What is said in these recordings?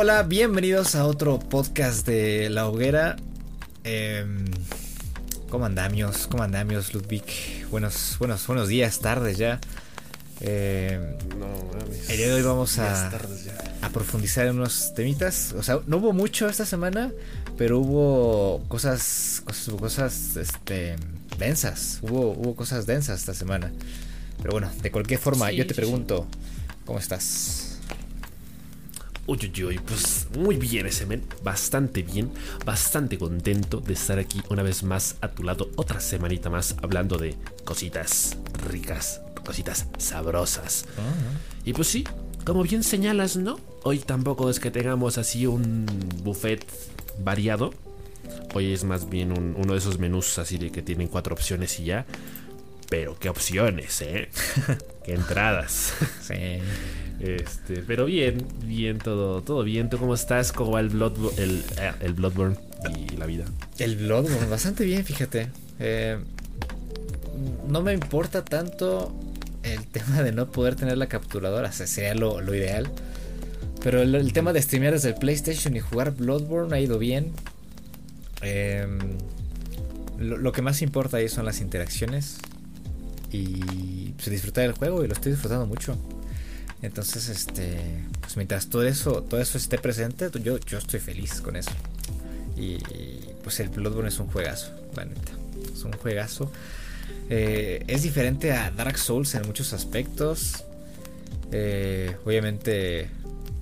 Hola, bienvenidos a otro podcast de La Hoguera. Eh, ¿Cómo andamios? ¿Cómo andamios, Ludwig? Buenos, buenos, buenos días, tardes ya. Eh, No mames. el día de hoy vamos a, profundizar en unos temitas. O sea, no hubo mucho esta semana, pero hubo cosas, cosas, cosas, este, densas. Hubo, hubo cosas densas esta semana. Pero bueno, de cualquier forma, Sí, yo te sí, pregunto, ¿cómo estás? Uy, uy, uy, pues muy bien ese men, bastante bien, bastante contento de estar aquí una vez más a tu lado, otra semanita más hablando de cositas ricas, cositas sabrosas. Y pues sí, como bien señalas, ¿no? Hoy tampoco es que tengamos así un buffet variado. Hoy es más bien un- uno de esos menús así de que tienen cuatro opciones y ya. Pero qué opciones, ¿eh? qué entradas. Sí. Este, pero bien, bien, todo, todo bien. ¿Tú cómo estás? ¿Cómo va el, Bloodbo- el, eh, el Bloodborne y la vida? El Bloodborne, bastante bien, fíjate. Eh, no me importa tanto el tema de no poder tener la capturadora, o sea, sería lo, ideal. Pero el, tema de streamear desde el PlayStation y jugar Bloodborne ha ido bien. Lo, lo que más importa ahí son las interacciones y pues, disfrutar del juego y lo estoy disfrutando mucho. Entonces, este, pues mientras todo eso, todo eso esté presente, yo, yo estoy feliz con eso. Y pues el Bloodborne es un juegazo, la neta. Es un juegazo. Eh, es diferente a Dark Souls en muchos aspectos. Eh, obviamente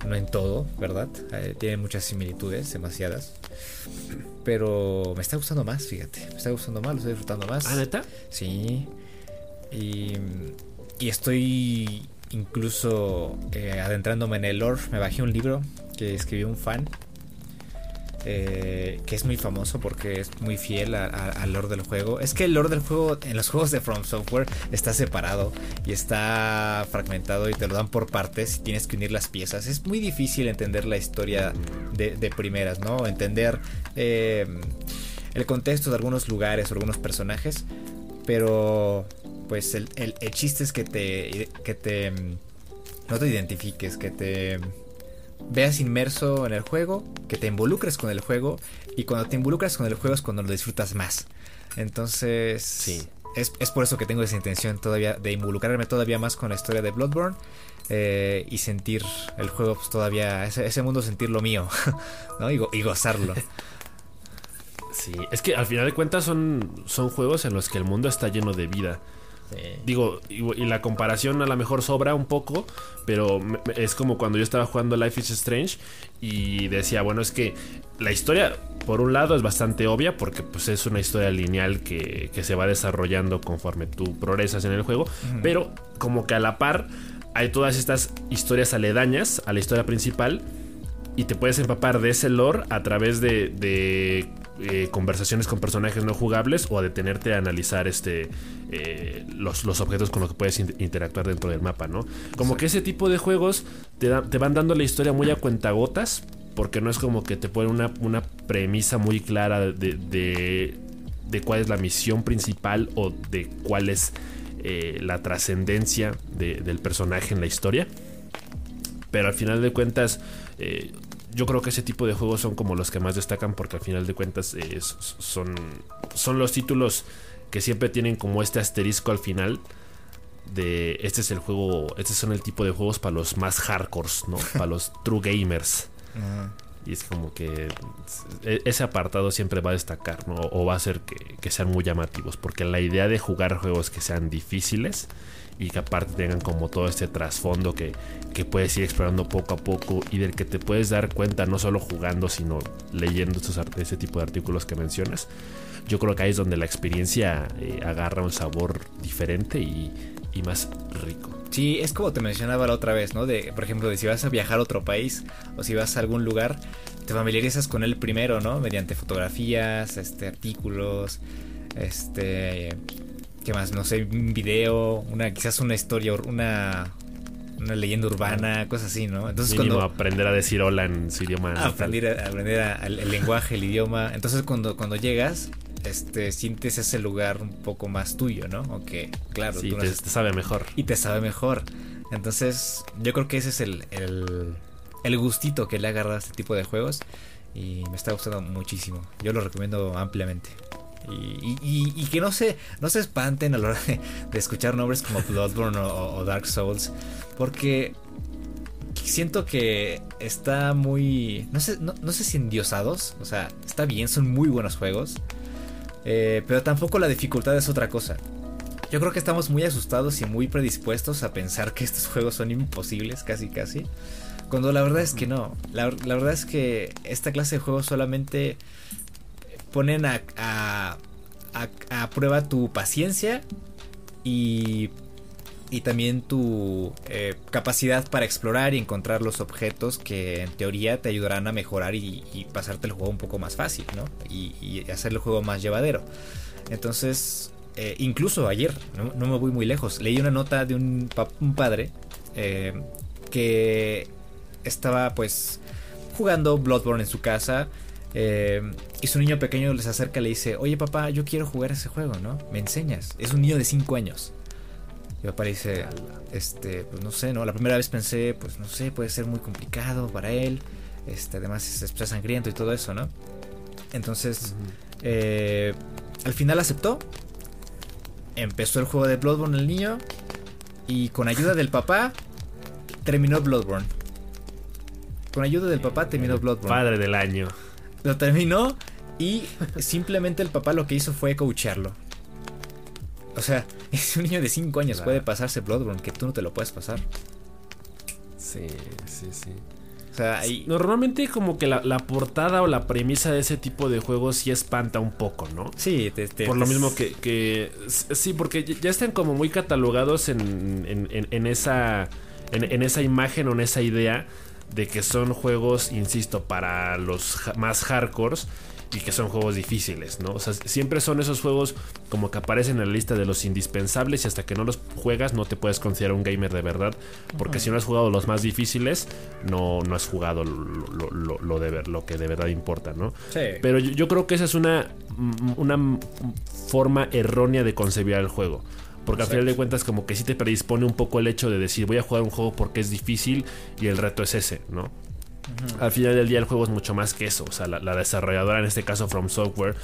no en todo, ¿verdad? Eh, tiene muchas similitudes, demasiadas. Pero me está gustando más, fíjate. Me está gustando más, lo estoy disfrutando más. ¿Ah, neta? Sí. Y, y estoy incluso eh, adentrándome en el lore. Me bajé un libro que escribió un fan. eh, que es muy famoso porque es muy fiel al lore del juego. Es que el lore del juego en los juegos de From Software está separado y está fragmentado y te lo dan por partes y tienes que unir las piezas. Es muy difícil entender la historia de, de primeras, ¿no? Entender eh, el contexto de algunos lugares o algunos personajes. Pero pues el, el- el chiste es que te, que te no te identifiques, que te veas inmerso en el juego, que te involucres con el juego y cuando te involucras con el juego es cuando lo disfrutas más. Entonces, Sí. es, es por eso que tengo esa intención todavía de involucrarme todavía más con la historia de Bloodborne eh, y sentir el juego pues, todavía, ese, ese mundo sentirlo mío, ¿no? Y, go- y gozarlo. Sí, es que al final de cuentas son, son juegos en los que el mundo está lleno de vida. Digo, y, y la comparación a lo mejor sobra un poco, pero me- me- es como cuando yo estaba jugando Life is Strange y decía, bueno, es que la historia, por un lado, es bastante obvia porque pues, es una historia lineal que, que se va desarrollando conforme tú progresas en el juego, pero como que a la par hay todas estas historias aledañas a la historia principal y te puedes empapar de ese lore a través de, de, eh, conversaciones con personajes no jugables o a detenerte a analizar este eh, los, los objetos con los que puedes in- interactuar dentro del mapa, ¿no? Como que ese tipo de juegos te, te van dando la historia muy a cuentagotas porque no es como que te ponen una, una premisa muy clara de, de, de cuál es la misión principal o de cuál es eh, la trascendencia de- del personaje en la historia. Pero al final de cuentas, eh, yo creo que ese tipo de juegos son como los que más destacan porque al final de cuentas eh, son, son los títulos que siempre tienen como este asterisco al final de este es el juego, este son el tipo de juegos para los más hardcores, ¿no? Para los true gamers. Y es como que e- ese apartado siempre va a destacar, ¿no? O va a hacer que, que sean muy llamativos. Porque la idea de jugar juegos que sean difíciles y que aparte tengan como todo este trasfondo que, que puedes ir explorando poco a poco y del que te puedes dar cuenta no solo jugando, sino leyendo estos, ese tipo de artículos que mencionas. Yo creo que ahí es donde la experiencia eh, agarra un sabor diferente y, y más rico. Sí, es como te mencionaba la otra vez, ¿no? De, por ejemplo, de si vas a viajar a otro país o si vas a algún lugar, te familiarizas con él primero, ¿no? Mediante fotografías, este, artículos, este, ¿qué más? No sé, un video, una, quizás una historia, una, una leyenda urbana, cosas así, ¿no? Entonces Mínimo cuando aprender a decir hola en su idioma. aprender, a- aprender a- el, el lenguaje, el idioma, entonces cuando, cuando llegas, este, sientes ese lugar un poco más tuyo, ¿no? Aunque, claro, Sí, tú no te, te sabe mejor. y te sabe mejor. Entonces, yo creo que ese es el, el, el gustito que le ha agarrado a este tipo de juegos. Y me está gustando muchísimo. Yo lo recomiendo ampliamente. Y, que no se, no se espanten a la hora de, escuchar nombres como Bloodborne o, Dark Souls. Porque siento que está muy. No sé, no, sé si endiosados. O sea, está bien, son muy buenos juegos. Eh, pero tampoco la dificultad es otra cosa. Yo creo que estamos muy asustados y muy predispuestos a pensar que estos juegos son imposibles, casi casi. Cuando la verdad es que no. La, verdad es que esta clase de juegos solamente ponen a, a, a, prueba tu paciencia y, y también tu eh, capacidad para explorar y encontrar los objetos que en teoría te ayudarán a mejorar y, pasarte el juego un poco más fácil, ¿no? Y, hacer el juego más llevadero. Entonces, eh, incluso ayer, no, me voy muy lejos, leí una nota de un, un padre eh, que estaba pues jugando Bloodborne en su casa. Eh, y su niño pequeño les acerca y le dice, oye papá, yo quiero jugar ese juego, ¿no? ¿Me enseñas? Es un niño de 5 años. Y papá le dice, este, pues no sé, ¿no? La primera vez pensé, pues no sé, puede ser muy complicado para él. Este, además es, es sangriento y todo eso, ¿no? Entonces, eh, al final aceptó. Empezó el juego de Bloodborne el niño. Y con ayuda del papá, terminó Bloodborne. Con ayuda del papá terminó Bloodborne. Padre del año. Lo terminó y simplemente el papá lo que hizo fue coacharlo. O sea, es un niño de 5 años puede pasarse Bloodborne que tú no te lo puedes pasar. Sí, sí, sí. O sea, Normalmente como que la, portada o la premisa de ese tipo de juegos sí espanta un poco, ¿no? Sí, por lo mismo que, Sí, porque ya están como muy catalogados en, en, esa... En, esa imagen o en esa idea de que son juegos, insisto, para los más hardcores y que son juegos difíciles, ¿no? O sea, siempre son esos juegos como que aparecen en la lista de los indispensables y hasta que no los juegas no te puedes considerar un gamer de verdad, porque si no has jugado los más difíciles, no, no has jugado lo, de ver, lo que de verdad importa, ¿no? Sí. Pero yo, yo creo que esa es una, una forma errónea de concebir el juego. Porque al final de cuentas como que sí te predispone un poco el hecho de decir voy a jugar un juego porque es difícil y el reto es ese, ¿no? Al final del día el juego es mucho más que eso. O sea, la, desarrolladora, en este caso From Software,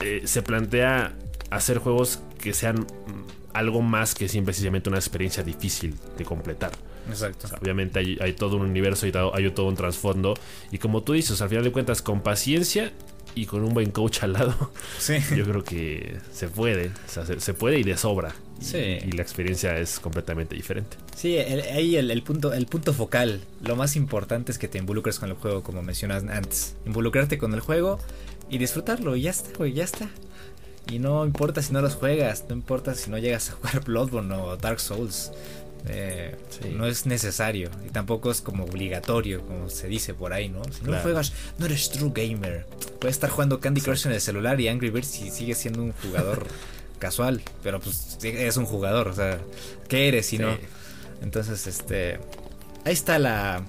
eh, se plantea hacer juegos que sean mm, algo más que simplemente una experiencia difícil de completar. Exacto. obviamente hay, todo un universo y hay todo un trasfondo. Y como tú dices, al final de cuentas, con paciencia y con un buen coach al lado, yo creo que se puede. O sea, se, puede y de sobra. Sí. Y, la experiencia es completamente diferente. Sí, ahí el, punto, el punto focal, lo más importante es que te involucres con el juego, como mencionas antes. Involucrarte con el juego y disfrutarlo, y ya está, güey, ya está. Y no importa si no los juegas, no importa si no llegas a jugar Bloodborne o Dark Souls. Eh, no es necesario y tampoco es como obligatorio, como se dice por ahí, ¿no? Si no juegas, no eres true gamer. Puedes estar jugando Candy Crush en el celular y Angry Birds y sigues siendo un jugador casual, pero pues es un jugador, o sea, ¿qué eres si no? Entonces, este, ahí está la,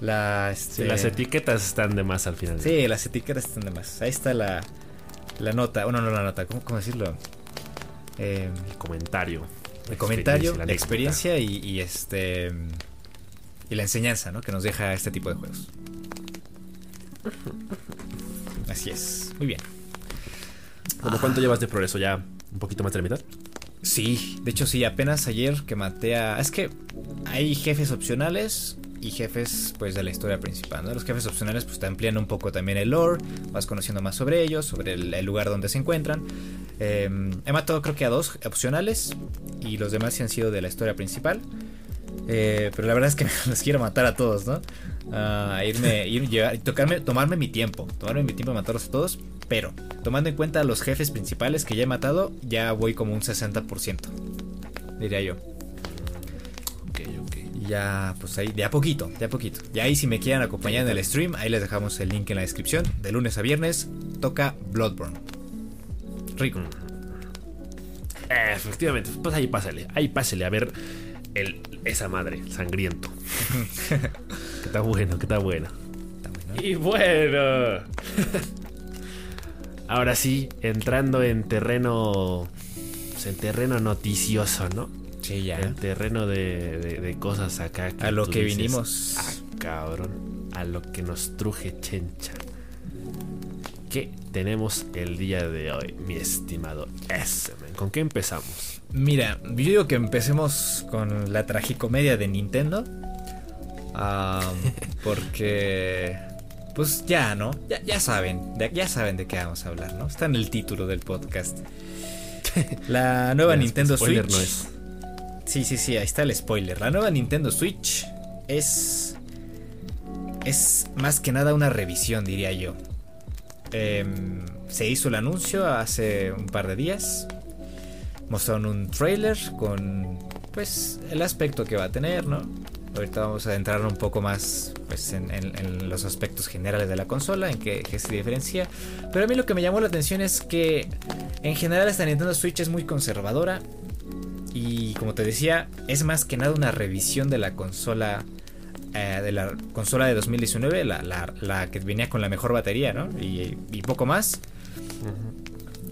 la este, las etiquetas están de más al final. Sí, las etiquetas están de más. Ahí está la, la nota, bueno, no la nota, ¿cómo, cómo decirlo? el comentario el comentario, la, experiencia y, este y la enseñanza, ¿no? Que nos deja este tipo de juegos. Así es, muy bien. ¿Cómo cuánto llevas de progreso ya? ¿Un poquito más de la mitad? Sí, de hecho sí, apenas ayer que maté a... Es que hay jefes opcionales y jefes pues de la historia principal. ¿no? Los jefes opcionales pues te amplían un poco también el lore, vas conociendo más sobre ellos, sobre el, lugar donde se encuentran. Em, he matado creo que a dos opcionales y los demás sí han sido de la historia principal. Eh, pero la verdad es que los quiero matar a todos, ¿no? Uh, irme, ir, llevar, tocarme, tomarme mi tiempo, tomarme mi tiempo de matarlos a todos. Pero tomando en cuenta los jefes principales que ya he matado, ya voy como un 60%, diría yo ya, pues ahí, de a poquito, de a poquito. Y ahí si me quieren acompañar en el stream, ahí les dejamos el link en la descripción. De lunes a viernes toca Bloodborne. Rico. Eh, efectivamente, pues ahí pásale, ahí pásale a ver el, esa madre, sangriento. que está bueno, que está bueno. Y bueno. Ahora sí, entrando en terreno. Pues, en terreno noticioso, ¿no? ya. El terreno de, cosas acá. a lo que vinimos. Ah, cabrón, a lo que nos truje Chencha. ¿Qué tenemos el día de hoy, mi estimado S? ¿Con qué empezamos? Mira, yo digo que empecemos con la tragicomedia de Nintendo. porque, pues ya, ¿no? Ya, saben, ya saben de qué vamos a hablar, ¿no? Está en el título del podcast. La nueva Nintendo Switch. No es. Sí, sí, sí, ahí está el spoiler. La nueva Nintendo Switch es. Es más que nada una revisión, diría yo. Em, se hizo el anuncio hace un par de días. Mostraron un trailer con pues el aspecto que va a tener, ¿no? Ahorita vamos a entrar un poco más pues, en, los aspectos generales de la consola, en qué, se diferencia. Pero a mí lo que me llamó la atención es que en general esta Nintendo Switch es muy conservadora. Y como te decía, es más que nada una revisión de la consola. Eh, de la consola de 2019, la, que venía con la mejor batería, ¿no? Y, poco más.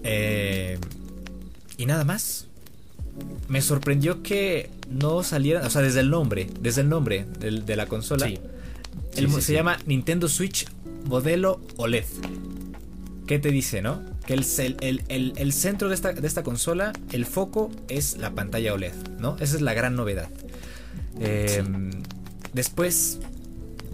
eh, y nada más. Me sorprendió que no saliera, o sea, desde el nombre, desde el nombre de, la consola. se llama Nintendo Switch modelo OLED. ¿Qué te dice, no? Que el, el, centro de esta, de esta, consola, el foco es la pantalla OLED, ¿no? Esa es la gran novedad. Em, después,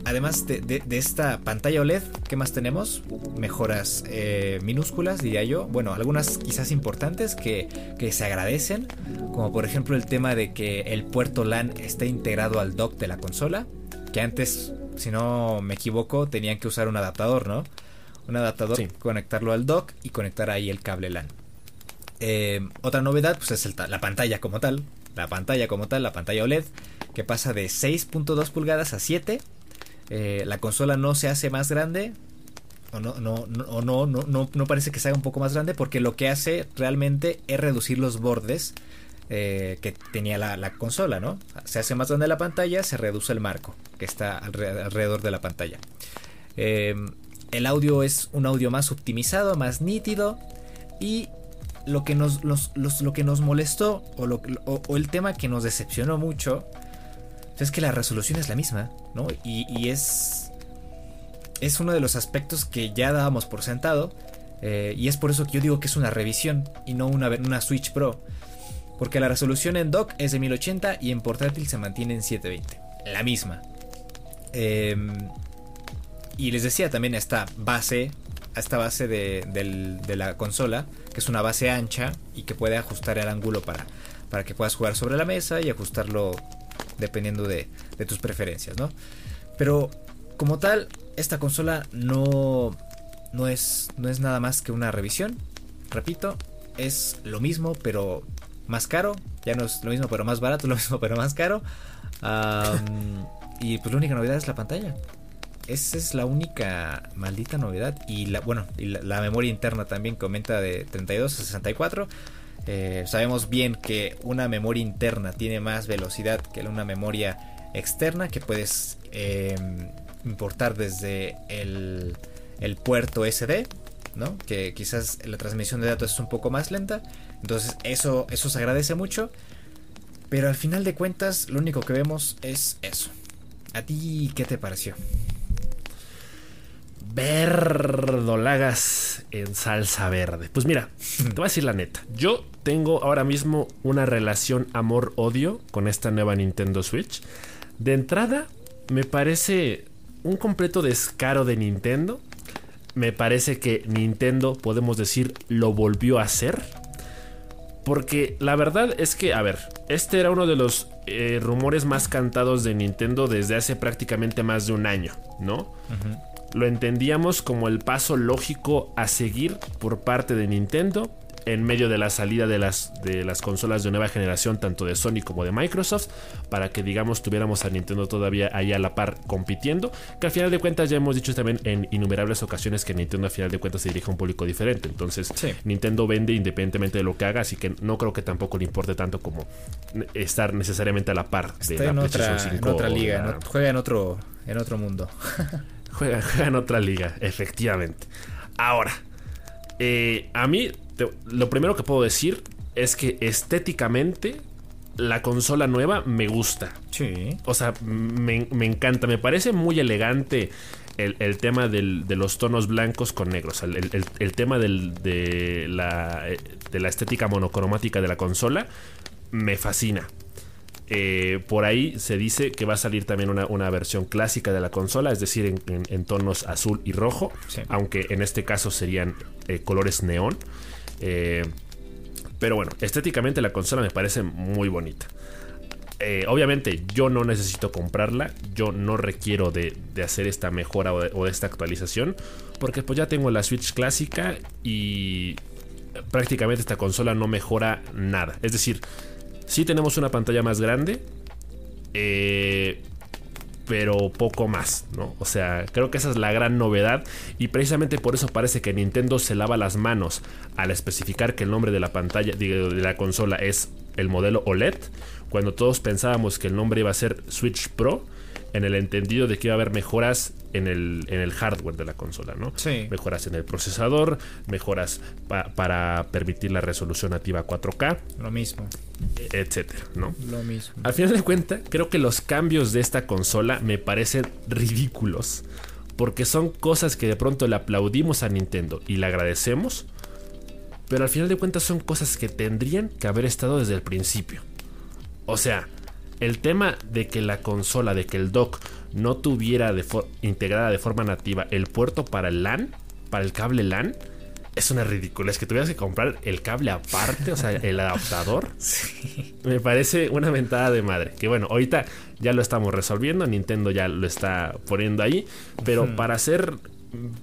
además de, esta pantalla OLED, ¿qué más tenemos? Mejoras eh, minúsculas, diría yo. Bueno, algunas quizás importantes que, se agradecen, como por ejemplo el tema de que el puerto LAN esté integrado al dock de la consola, que antes, si no me equivoco, tenían que usar un adaptador, ¿no? Un adaptador, conectarlo al dock y conectar ahí el cable LAN. Eh, otra novedad, pues es la pantalla como tal. La pantalla como tal, la pantalla OLED, que pasa de 6.2 pulgadas a 7 eh, la consola no se hace más grande. O no, no, no, no, parece que se haga un poco más grande porque lo que hace realmente es reducir los bordes eh, que tenía la, consola, ¿no? Se hace más grande la pantalla, se reduce el marco que está alrededor de la pantalla. Eh, el audio es un audio más optimizado, más nítido y lo que nos, lo que nos molestó o, el tema que nos decepcionó mucho es que la resolución es la misma, ¿no? Y, es. Es uno de los aspectos que ya dábamos por sentado. Eh, y es por eso que yo digo que es una revisión y no una, una Switch Pro. Porque la resolución en dock es de 1080 y en portátil se mantiene en 720. La misma. Em, y les decía también esta base, esta base de, de, la consola, que es una base ancha y que puede ajustar el ángulo para, para que puedas jugar sobre la mesa y ajustarlo dependiendo de, tus preferencias, ¿no? Pero como tal, esta consola no, no, es, no es nada más que una revisión. Repito, es lo mismo, pero más caro. Ya no es lo mismo, pero más barato, lo mismo, pero más caro. y pues la única novedad es la pantalla. Esa es la única maldita novedad. Y la, bueno, y la, memoria interna también que aumenta de 32 a 64. Eh, sabemos bien que una memoria interna tiene más velocidad que una memoria externa que puedes em, importar desde el, puerto SD, ¿no? que quizás la transmisión de datos es un poco más lenta. Entonces eso, eso se agradece mucho. Pero al final de cuentas lo único que vemos es eso. ¿A ti qué te pareció? Verdolagas en salsa verde. Pues mira, te voy a decir la neta. Yo tengo ahora mismo una relación amor-odio con esta nueva Nintendo Switch. De entrada, me parece un completo descaro de Nintendo. Me parece que Nintendo, podemos decir, lo volvió a hacer. Porque la verdad es que, a ver, este era uno de los eh, rumores más cantados de Nintendo desde hace prácticamente más de un año, ¿no? Lo entendíamos como el paso lógico a seguir por parte de Nintendo en medio de la salida de las, de las consolas de nueva generación, tanto de Sony como de Microsoft, para que digamos tuviéramos a Nintendo todavía ahí a la par compitiendo, que al final de cuentas ya hemos dicho también en innumerables ocasiones que Nintendo al final de cuentas se dirige a un público diferente, entonces Nintendo vende independientemente de lo que haga, así que no creo que tampoco le importe tanto como estar necesariamente a la par de la en otra, en otra liga, juega en otro, en otro mundo. Juega, en otra liga, efectivamente. Ahora, eh, a mí lo primero que puedo decir es que estéticamente la consola nueva me gusta. Sí. O sea, me, encanta. Me parece muy elegante el, tema de los tonos blancos con negros. El, tema de, la, de la estética monocromática de la consola me fascina. Eh, por ahí se dice que va a salir también una, versión clásica de la consola, es decir, en, tonos azul y rojo, aunque en este caso serían eh, colores neón. Eh, pero bueno, estéticamente la consola me parece muy bonita. obviamente yo no necesito comprarla, yo no requiero de, hacer esta mejora o de, esta actualización, porque pues ya tengo la Switch clásica y prácticamente esta consola no mejora nada. Es decir, Sí tenemos una pantalla más grande, eh, pero poco más, ¿no? O sea, creo que esa es la gran novedad y precisamente por eso parece que Nintendo se lava las manos al especificar que el nombre de la pantalla, de la consola es el modelo OLED, cuando todos pensábamos que el nombre iba a ser Switch Pro en el entendido de que iba a haber mejoras en el, en el hardware de la consola, ¿no? Sí. Mejoras en el procesador, mejoras para permitir la resolución nativa 4K. Lo mismo. Etcétera, ¿no? Lo mismo. Al final de cuentas, creo que los cambios de esta consola me parecen ridículos. Porque son cosas que de pronto le aplaudimos a Nintendo y le agradecemos. Pero al final de cuentas son cosas que tendrían que haber estado desde el principio. O sea, el tema de que la consola, de que el dock no tuviera integrada de forma nativa el puerto para el LAN, para el cable LAN, es una ridícula. Es que tuvieras que comprar el cable aparte, o sea, el adaptador. Me parece una ventada de madre. Que bueno, ahorita ya lo estamos resolviendo. Nintendo ya lo está poniendo ahí. Pero para hacer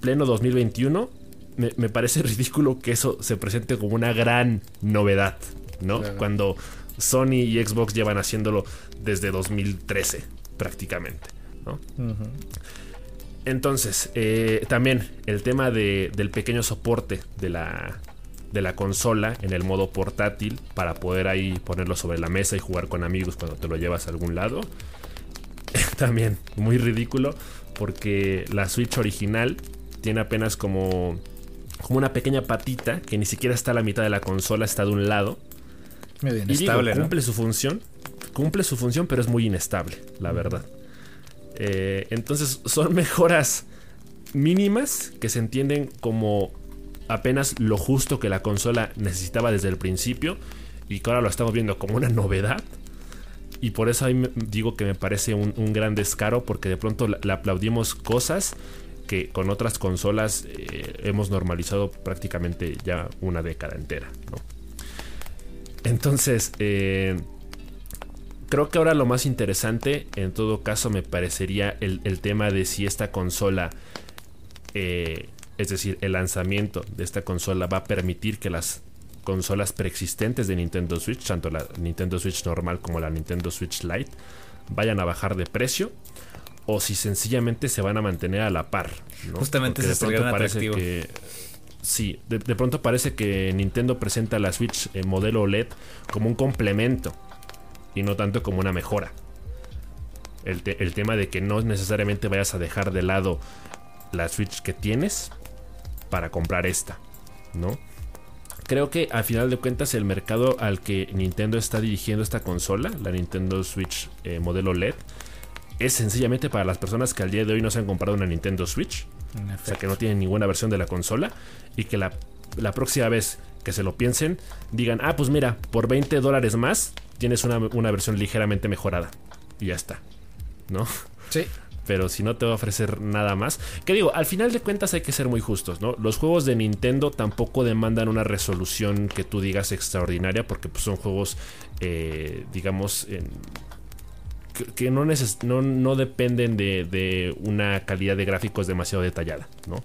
pleno 2021, me, parece ridículo que eso se presente como una gran novedad. ¿No? Cuando Sony y Xbox llevan haciéndolo desde 2013 prácticamente. Entonces, eh, también el tema del pequeño soporte de la, de la consola en el modo portátil para poder ahí ponerlo sobre la mesa y jugar con amigos cuando te lo llevas a algún lado. también muy ridículo porque la Switch original tiene apenas como, como una pequeña patita que ni siquiera está a la mitad de la consola, está de un lado. Medio inestable, cumple su función, cumple su función, pero es muy inestable, la verdad. Eh, entonces son mejoras mínimas que se entienden como apenas lo justo que la consola necesitaba desde el principio y que ahora lo estamos viendo como una novedad. Y por eso ahí digo que me parece un, gran descaro porque de pronto le aplaudimos cosas que con otras consolas eh, hemos normalizado prácticamente ya una década entera. Entonces, eh, creo que ahora lo más interesante, en todo caso, me parecería el, tema de si esta consola, eh, es decir, el lanzamiento de esta consola va a permitir que las consolas preexistentes de Nintendo Switch, tanto la Nintendo Switch normal como la Nintendo Switch Lite, vayan a bajar de precio o si sencillamente se van a mantener a la par. Justamente de pronto parece que sí, de, pronto parece que Nintendo presenta la Switch en modelo OLED como un complemento y no tanto como una mejora. El, tema de que no necesariamente vayas a dejar de lado la Switch que tienes para comprar esta, ¿no? Creo que al final de cuentas el mercado al que Nintendo está dirigiendo esta consola, la Nintendo Switch eh, modelo LED, es sencillamente para las personas que al día de hoy no se han comprado una Nintendo Switch, o sea que no tienen ninguna versión de la consola y que la, la próxima vez que se lo piensen digan, ah, pues mira, por 20 dólares más tienes una, versión ligeramente mejorada. Y ya está. ¿No? Sí. Pero si no te va a ofrecer nada más. Que digo, al final de cuentas hay que ser muy justos, ¿no? Los juegos de Nintendo tampoco demandan una resolución que tú digas extraordinaria. Porque pues, son juegos, eh, digamos, en que no, no, no, dependen de, una calidad de gráficos demasiado detallada, ¿no?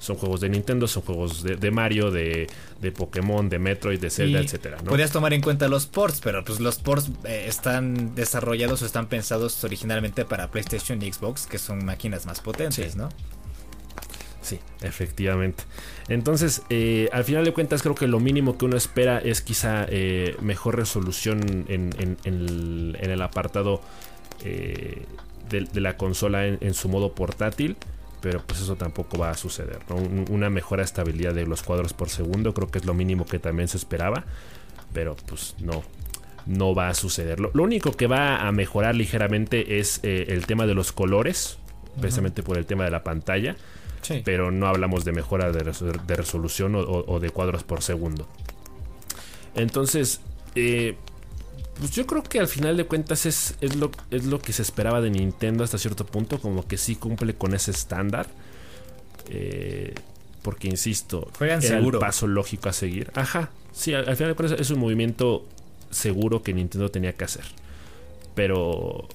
Son juegos de Nintendo, son juegos de, Mario, de, Pokémon, de Metroid, de Zelda, etcétera, ¿no? Podrías tomar en cuenta los ports, pero pues los ports eh, están desarrollados o están pensados originalmente para PlayStation y Xbox, que son máquinas más potentes, ¿no? Sí, efectivamente. Entonces, eh, al final de cuentas, creo que lo mínimo que uno espera es quizá eh, mejor resolución en, el, apartado eh, de, la consola en, su modo portátil. Pero pues eso tampoco va a suceder. Una mejora estabilidad de los cuadros por segundo, creo que es lo mínimo que también se esperaba. Pero pues no, no va a suceder. Lo, único que va a mejorar ligeramente es el tema de los colores, precisamente por el tema de la pantalla. Pero no hablamos de mejora de, resolución o, de cuadros por segundo. Entonces, eh, pues yo creo que al final de cuentas es, es, lo, es lo que se esperaba de Nintendo hasta cierto punto, como que sí cumple con ese estándar. Eh, porque insisto, Juegan era seguro. el paso lógico a seguir. Ajá, sí, al, final de cuentas es un movimiento seguro que Nintendo tenía que hacer. Pero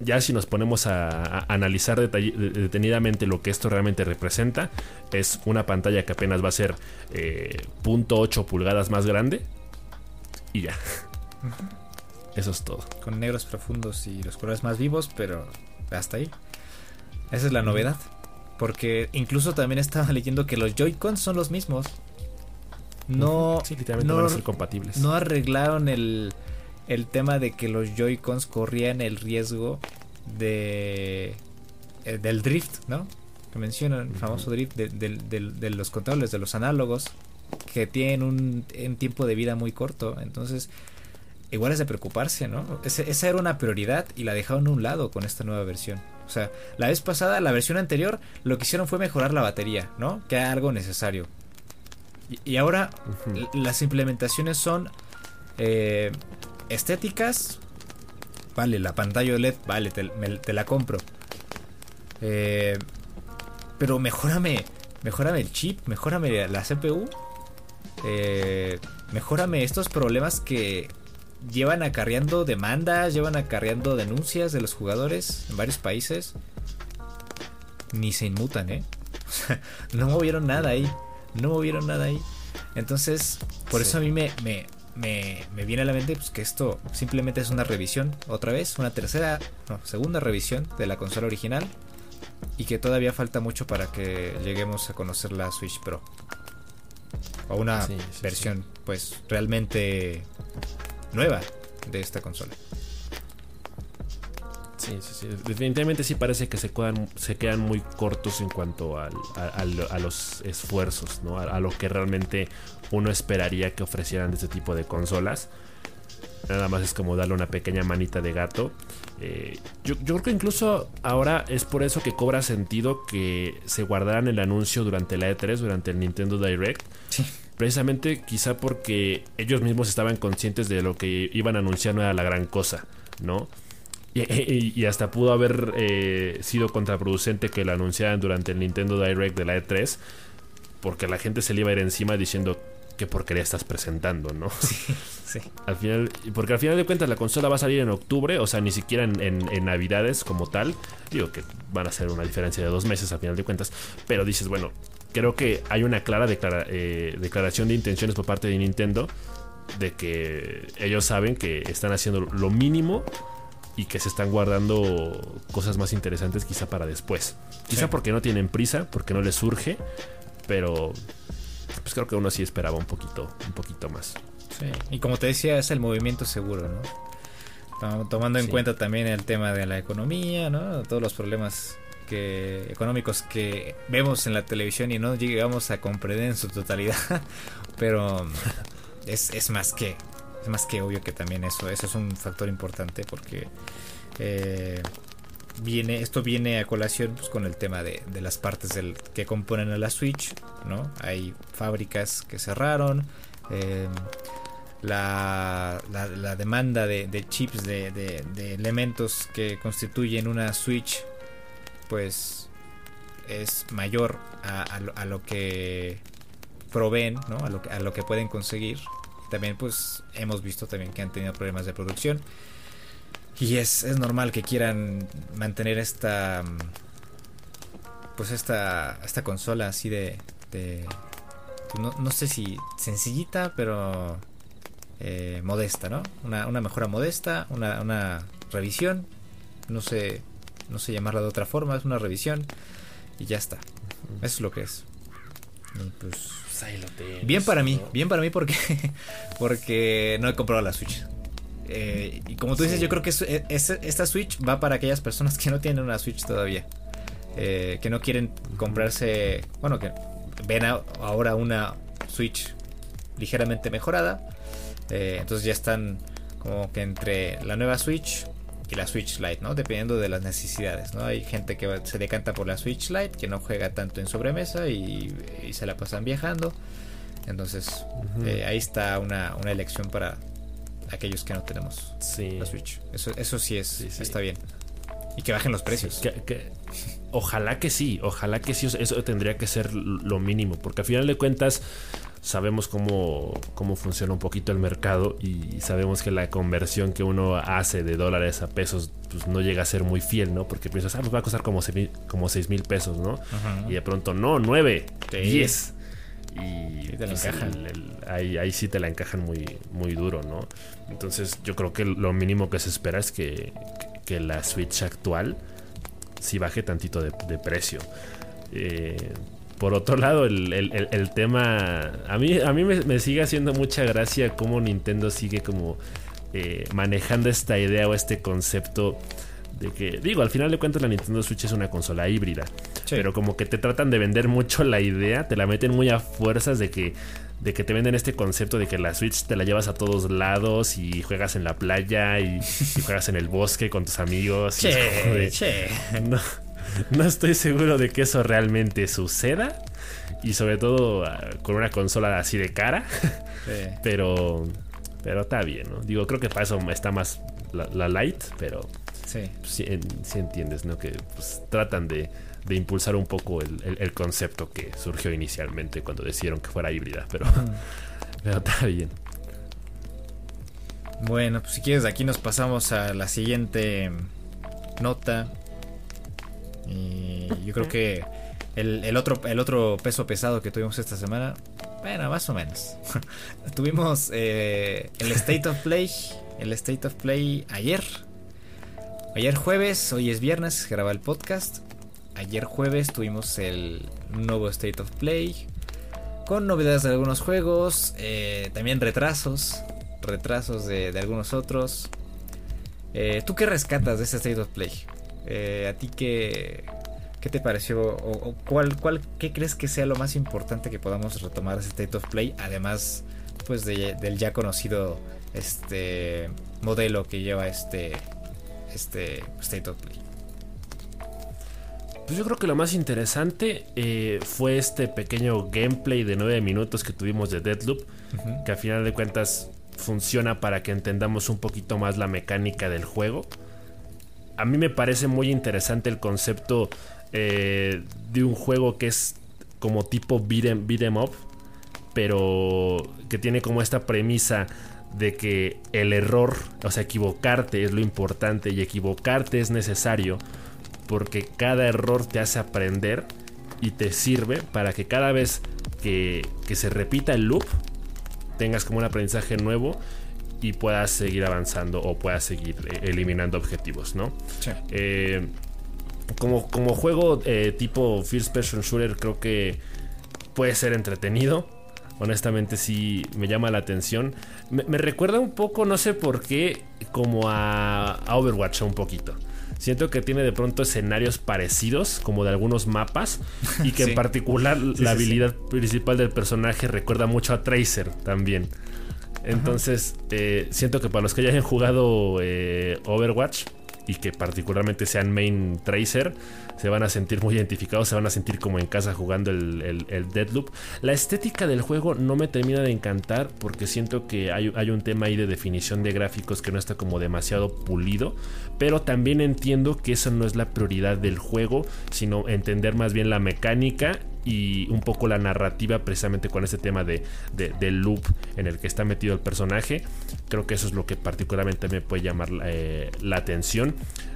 ya si nos ponemos a, analizar detenidamente lo que esto realmente representa, es una pantalla que apenas va a ser eh, 0.8 pulgadas más grande y ya. Eso es todo. Con negros profundos y los colores más vivos, pero hasta ahí. Esa es la novedad. Porque incluso también estaba leyendo que los Joy-Cons son los mismos. No, sí, literalmente van a ser compatibles. No arreglaron el, el tema de que los Joy-Cons corrían el riesgo de eh, del drift, ¿no? Que mencionan, el famoso drift de, de, los controles, de los análogos, que tienen un, un, tiempo de vida muy corto. Entonces, igual es de preocuparse, ¿no? esa era una prioridad y la dejaron a un lado con esta nueva versión. O sea, la vez pasada, la versión anterior, lo que hicieron fue mejorar la batería, ¿no? Que era algo necesario. Y, ahora las implementaciones son eh, estéticas. Vale, la pantalla OLED, vale, te, la compro. Eh, pero mejórame, mejórame el chip, mejórame la CPU. Eh, mejórame estos problemas que llevan acarreando demandas, llevan acarreando denuncias de los jugadores en varios países. Ni se inmutan, ¿eh? no movieron nada ahí. No movieron nada ahí. Entonces, por eso a mí me, me, me, viene a la mente pues, que esto simplemente es una revisión, otra vez, una tercera, no, segunda revisión de la consola original. Y que todavía falta mucho para que lleguemos a conocer la Switch Pro. O una versión, pues, realmente nueva de esta consola. Sí, sí, sí. Definitivamente sí parece que se quedan, se quedan muy cortos en cuanto a, los esfuerzos, ¿no? A, lo que realmente uno esperaría que ofrecieran de este tipo de consolas. Nada más es como darle una pequeña manita de gato. Eh, yo, yo, creo que incluso ahora es por eso que cobra sentido que se guardaran el anuncio durante la E3, durante el Nintendo Direct. Sí precisamente quizá porque ellos mismos estaban conscientes de lo que iban a anunciar no era la gran cosa, ¿no? Y, hasta pudo haber eh, sido contraproducente que lo anunciaran durante el Nintendo Direct de la E3, porque la gente se le iba a ir encima diciendo que porquería estás presentando, ¿no? Sí, sí. Al final, porque al final de cuentas la consola va a salir en octubre, o sea, ni siquiera en, en, Navidades como tal. Digo que van a ser una diferencia de dos meses al final de cuentas, pero dices, bueno, creo que hay una clara eh, declaración de intenciones por parte de Nintendo de que ellos saben que están haciendo lo mínimo y que se están guardando cosas más interesantes quizá para después. Quizá porque no tienen prisa, porque no les surge, pero pues creo que uno sí esperaba un poquito, un poquito más. Sí. Y como te decía, es el movimiento seguro, ¿no? Tomando en cuenta también el tema de la economía, ¿no? Todos los problemas económicos que vemos en la televisión y no llegamos a comprender en su totalidad. Pero es, más que es más que obvio que también eso, eso es un factor importante porque eh, esto viene a colación pues, con el tema de, las partes que componen a la Switch, ¿no? Hay fábricas que cerraron, em, la, la, demanda de, chips, de, elementos que constituyen una Switch pues es mayor a, lo, que proveen. A lo, a lo que pueden conseguir. También pues hemos visto también que han tenido problemas de producción. Y es, normal que quieran mantener esta pues esta, esta consola así de, de pues, no, sé si sencillita, pero eh, modesta, ¿no? Una, una mejora modesta, una, una revisión. No sé no sé llamarla de otra forma, es una revisión y ya está. Eso es lo que es. pues, pues bien para mí, bien para mí porque porque no he comprado la Switch. Eh, y como tú dices, yo creo que esta Switch va para aquellas personas que no tienen una Switch todavía. Eh, que no quieren comprarse, bueno, que ven ahora una Switch ligeramente mejorada. Eh, entonces ya están como que entre la nueva Switch y la Switch Lite, ¿no? Dependiendo de las necesidades, ¿no? Hay gente que se decanta por la Switch Lite, que no juega tanto en sobremesa y, se la pasan viajando. Entonces, eh, ahí está una, elección para aquellos que no tenemos la Switch. Eso, eso sí, es, está bien. Y que bajen los precios. ojalá que sí, ojalá que sí, eso tendría que ser lo mínimo, porque al final de cuentas sabemos cómo, cómo funciona un poquito el mercado y sabemos que la conversión que uno hace de dólares a pesos pues no llega a ser muy fiel, ¿no? Porque piensas, ah, pues va a costar como 6 como seis mil pesos, ¿no? Y de pronto, no, 9, 10. Y pues, ahí, sí te la encajan muy, muy duro, ¿no? Entonces yo creo que lo mínimo que se espera es que, que la Switch actual sí baje tantito de, de precio. Eh, por otro lado, el, tema. A mí, a mí me, sigue haciendo mucha gracia cómo Nintendo sigue como eh, manejando esta idea o este concepto de que, digo, al final de cuentas la Nintendo Switch es una consola híbrida. Pero como que te tratan de vender mucho la idea, te la meten muy a fuerzas de que de que te venden este concepto de que la Switch te la llevas a todos lados y juegas en la playa y, juegas en el bosque con tus amigos. Che, che. No, no estoy seguro de que eso realmente suceda. Y sobre todo ah, con una consola así de cara. Pero. Pero está bien, ¿no? Digo, creo que para eso está más la, light, pero. Sí. sí, entiendes, ¿no? Que pues, tratan de, impulsar un poco el, concepto que surgió inicialmente cuando decidieron que fuera híbrida. Pero, pero está bien. Bueno, pues si quieres, aquí nos pasamos a la siguiente nota. Y yo creo que el, otro, el otro peso pesado que tuvimos esta semana, bueno, más o menos. tuvimos eh, el State of Play, el State of Play ayer. Ayer jueves, hoy es viernes, graba el podcast. Ayer jueves tuvimos el nuevo State of Play. Con novedades de algunos juegos. Eh, también retrasos. Retrasos de, algunos otros. Eh, ¿Tú qué rescatas de este State of Play? Eh, ¿A ti qué, qué te pareció? ¿O, cuál, cuál, qué crees que sea lo más importante que podamos retomar de State of Play? Además, pues del ya conocido este modelo que lleva este, este State of Play. Pues yo creo que lo más interesante eh, fue este pequeño gameplay de 9 minutos que tuvimos de Deadloop, que al final de cuentas funciona para que entendamos un poquito más la mecánica del juego a mí me parece muy interesante el concepto eh, de un juego que es como tipo beat em, em up, pero que tiene como esta premisa de que el error, o sea, equivocarte es lo importante y equivocarte es necesario porque cada error te hace aprender y te sirve para que cada vez que, que se repita el loop tengas como un aprendizaje nuevo y puedas seguir avanzando o puedas seguir eh, eliminando objetivos, ¿no? Eh, como, como juego eh, tipo First Person Shooter creo que puede ser entretenido. Honestamente sí me llama la atención. Me, recuerda un poco, no sé por qué, como a, Overwatch un poquito. Siento que tiene de pronto escenarios parecidos, como de algunos mapas, y que en particular la habilidad principal del personaje recuerda mucho a Tracer también. Entonces, eh, siento que para los que ya hayan jugado eh, Overwatch y que particularmente sean main tracer, se van a sentir muy identificados, se van a sentir como en casa jugando el, el, Deadloop. La estética del juego no me termina de encantar porque siento que hay, hay, un tema ahí de definición de gráficos que no está como demasiado pulido, pero también entiendo que eso no es la prioridad del juego, sino entender más bien la mecánica y un poco la narrativa precisamente con este tema de, del loop en el que está metido el personaje. Creo que eso es lo que particularmente me puede llamar eh, la atención.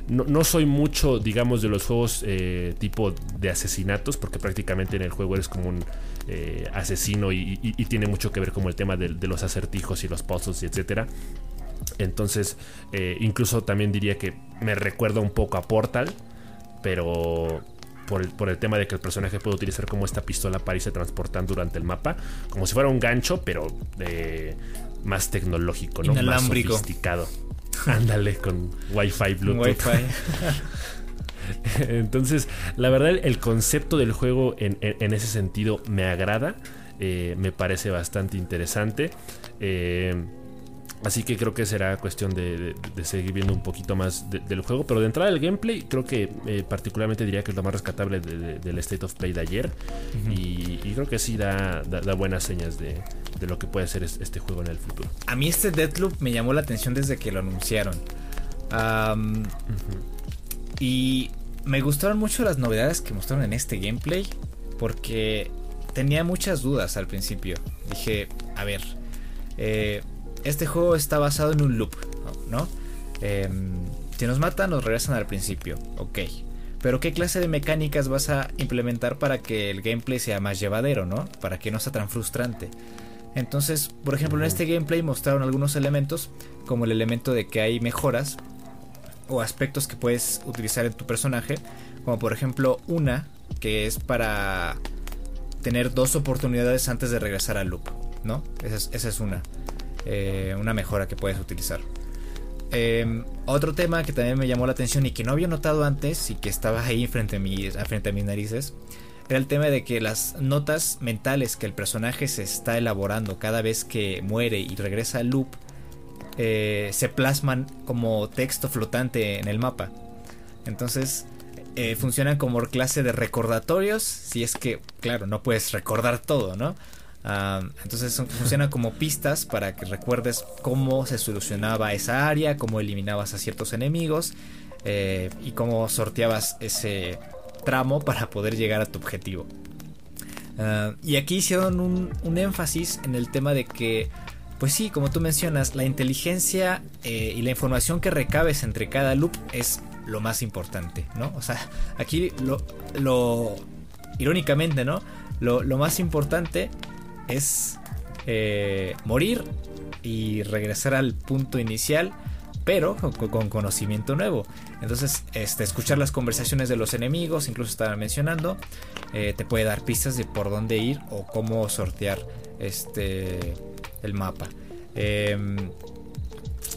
No, soy mucho, digamos, de los juegos eh, tipo de asesinatos, porque prácticamente en el juego eres como un eh, asesino y, tiene mucho que ver con el tema de, los acertijos y los puzzles y etcétera. Entonces, incluso también diría que me recuerda un poco a Portal, pero por el, tema de que el personaje puede utilizar como esta pistola para irse transportando durante el mapa, como si fuera un gancho, pero eh, más tecnológico, ¿no? Más sofisticado. Ándale, con Wi-Fi, Bluetooth. Entonces, la verdad, el concepto del juego en, ese sentido me agrada. Eh, me parece bastante interesante. Eh, Así que creo que será cuestión de, seguir viendo un poquito más del juego. Pero de entrada el gameplay, creo que eh, particularmente diría que es lo más rescatable del State of Play de ayer. y, creo que sí da, buenas señas de, lo que puede ser este juego en el futuro. A mí este Deathloop me llamó la atención desde que lo anunciaron. Y me gustaron mucho las novedades que mostraron en este gameplay. Porque tenía muchas dudas al principio. Dije, a ver, eh, este juego está basado en un loop, ¿no? Em, si nos matan, nos regresan al principio, ok. Pero ¿qué clase de mecánicas vas a implementar para que el gameplay sea más llevadero, ¿no? Para que no sea tan frustrante. Entonces, por ejemplo, en este gameplay mostraron algunos elementos, como el elemento de que hay mejoras o aspectos que puedes utilizar en tu personaje, como por ejemplo una que es para tener dos oportunidades antes de regresar al loop, ¿no? esa es una. Eh, una mejora que puedes utilizar. Em, otro tema que también me llamó la atención y que no había notado antes y que estaba ahí frente a, mi, frente a mis narices era el tema de que las notas mentales que el personaje se está elaborando cada vez que muere y regresa al loop eh, se plasman como texto flotante en el mapa. Entonces eh, funcionan como clase de recordatorios si es que, claro, no puedes recordar todo, ¿no? Entonces funciona como pistas para que recuerdes cómo se solucionaba esa área, cómo eliminabas a ciertos enemigos eh, y cómo sorteabas ese tramo para poder llegar a tu objetivo. y aquí hicieron un, énfasis en el tema de que, pues sí, como tú mencionas, la inteligencia eh, y la información que recabes entre cada loop es lo más importante, ¿no? O sea, aquí lo, irónicamente, ¿no? Lo, lo más importante es eh, morir y regresar al punto inicial, pero con, conocimiento nuevo. Entonces, este, escuchar las conversaciones de los enemigos, incluso estaba mencionando, eh, te puede dar pistas de por dónde ir o cómo sortear este, el mapa. Em,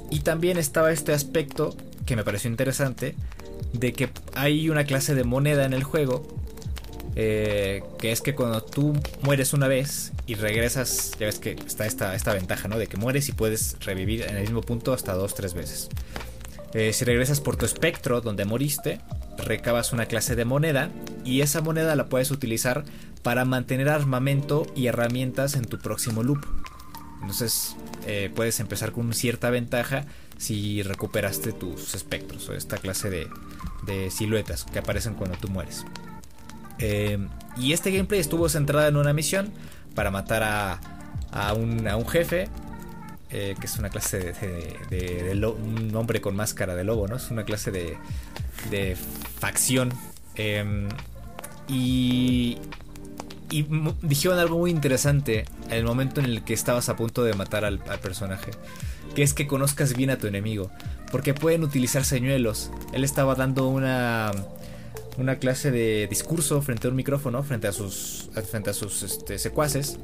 y también estaba este aspecto que me pareció interesante, de que hay una clase de moneda en el juego eh, que es que cuando tú mueres una vez y regresas, ya ves que está esta, esta ventaja, ¿no? De que mueres y puedes revivir en el mismo punto hasta dos, tres veces. Eh, si regresas por tu espectro donde moriste, recabas una clase de moneda y esa moneda la puedes utilizar para mantener armamento y herramientas en tu próximo loop. Entonces eh, puedes empezar con cierta ventaja si recuperaste tus espectros o esta clase de, de siluetas que aparecen cuando tú mueres. Eh, y este gameplay estuvo centrado en una misión para matar a, a, un, jefe. Eh, que es una clase de, un hombre con máscara de lobo, ¿no? Es una clase de, de facción. Em, y, y dijeron algo muy interesante en el momento en el que estabas a punto de matar al, al, personaje. Que es que conozcas bien a tu enemigo. Porque pueden utilizar señuelos. Él estaba dando una una clase de discurso frente a un micrófono, frente a sus, frente a sus este, secuaces.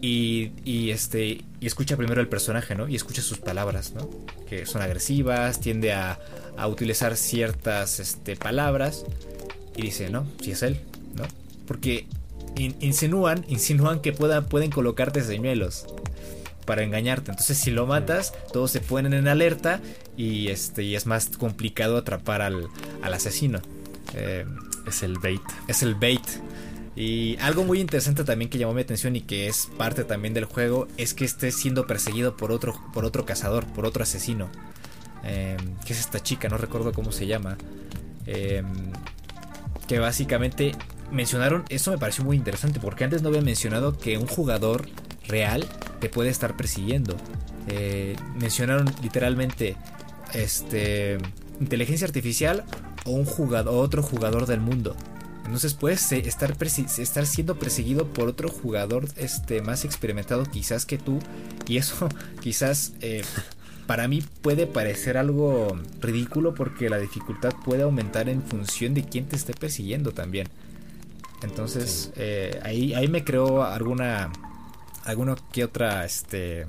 Y, y, este, y escucha primero el personaje, ¿no? Y escucha sus palabras, ¿no? Que son agresivas, tiende a, a utilizar ciertas este, palabras. Y dice, no, si es él, ¿no? Porque insinúan, insinúan que pueda, pueden colocarte señuelos para engañarte. Entonces, si lo matas, todos se ponen en alerta y, este, y es más complicado atrapar al, al asesino. Eh, es el bait. Es el bait. Y algo muy interesante también que llamó mi atención y que es parte también del juego es que esté siendo perseguido por otro, por otro cazador, por otro asesino. Eh, que es esta chica, no recuerdo cómo se llama. Eh, que básicamente mencionaron, eso me pareció muy interesante porque antes no había mencionado que un jugador real te puede estar persiguiendo. mencionaron literalmente este inteligencia artificial o un jugador, otro jugador del mundo. Entonces puedes estar, estar siendo perseguido por otro jugador este, más experimentado quizás que tú. Y eso quizás eh, para mí puede parecer algo ridículo porque la dificultad puede aumentar en función de quién te esté persiguiendo también. Entonces eh, ahí, ahí me creó alguna, alguna que otra este,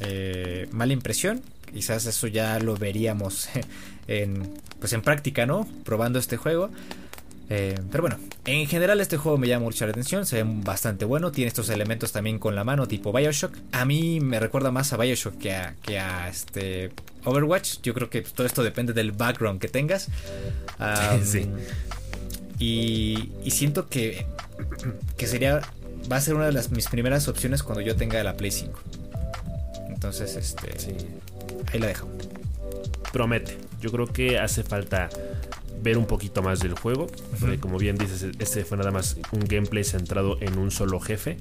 eh, mala impresión. Quizás eso ya lo veríamos en, pues en práctica, ¿no? Probando este juego. Eh, pero bueno, en general este juego me llama mucho la atención, se ve bastante bueno, tiene estos elementos también con la mano tipo Bioshock. A mí me recuerda más a Bioshock que a, que a este Overwatch. Yo creo que todo esto depende del background que tengas. sí. Y, y, siento que, que sería, va a ser una de las, mis primeras opciones cuando yo tenga la Play 5. Entonces, este, sí. ahí la dejo. Promete. Yo creo que hace falta ver un poquito más del juego. Porque como bien dices, este fue nada más un gameplay centrado en un solo jefe.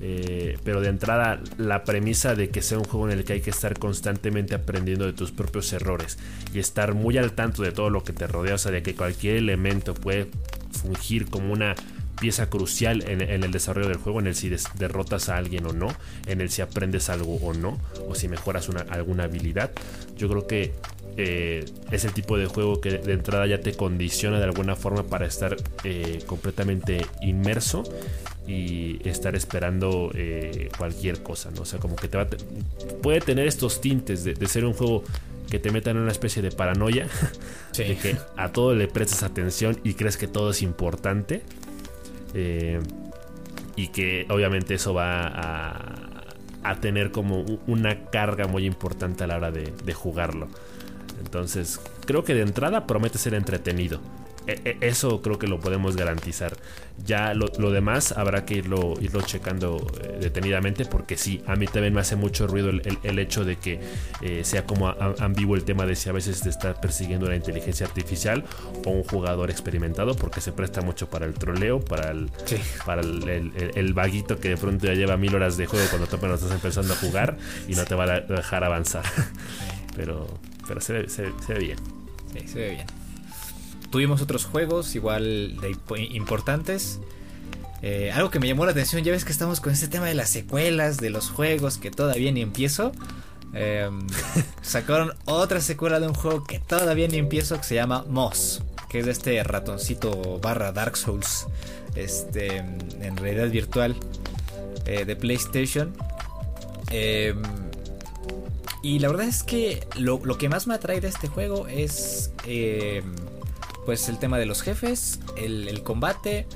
Eh, pero de entrada, la premisa de que sea un juego en el que hay que estar constantemente aprendiendo de tus propios errores y estar muy al tanto de todo lo que te rodea, o sea, de que cualquier elemento puede fungir como una pieza crucial en, el desarrollo del juego, en el si derrotas a alguien o no, en el si aprendes algo o no, o si mejoras una, alguna habilidad. Yo creo que eh, es el tipo de juego que de entrada ya te condiciona de alguna forma para estar eh, completamente inmerso y estar esperando eh, cualquier cosa, ¿no? O sea, como que te va puede tener estos tintes de, ser un juego que te meta en una especie de paranoia, de que a todo le prestas atención y crees que todo es importante. y que obviamente eso va a, tener como una carga muy importante a la hora de jugarlo. Entonces, creo que de entrada promete ser entretenido. E, e, eso creo que lo podemos garantizar. Ya lo, demás habrá que irlo, irlo checando eh, detenidamente porque sí, a mí también me hace mucho ruido el, hecho de que eh, sea como ambiguo el tema de si a veces te está persiguiendo una inteligencia artificial o un jugador experimentado porque se presta mucho para el troleo, para el, para el, vaguito que de pronto ya lleva mil horas de juego cuando tú apenas estás empezando a jugar y no te va a dejar avanzar. Pero pero se ve, bien. Sí, se ve bien. Tuvimos otros juegos igual de importantes. Eh, algo que me llamó la atención, ya ves que estamos con este tema de las secuelas, de los juegos que todavía ni empiezo. Em, sacaron otra secuela de un juego que todavía ni empiezo que se llama Moss, que es de este ratoncito barra Dark Souls, este, en realidad virtual eh, de PlayStation. Eh, y la verdad es que lo, que más me atrae de este juego es eh, pues el tema de los jefes, el, combate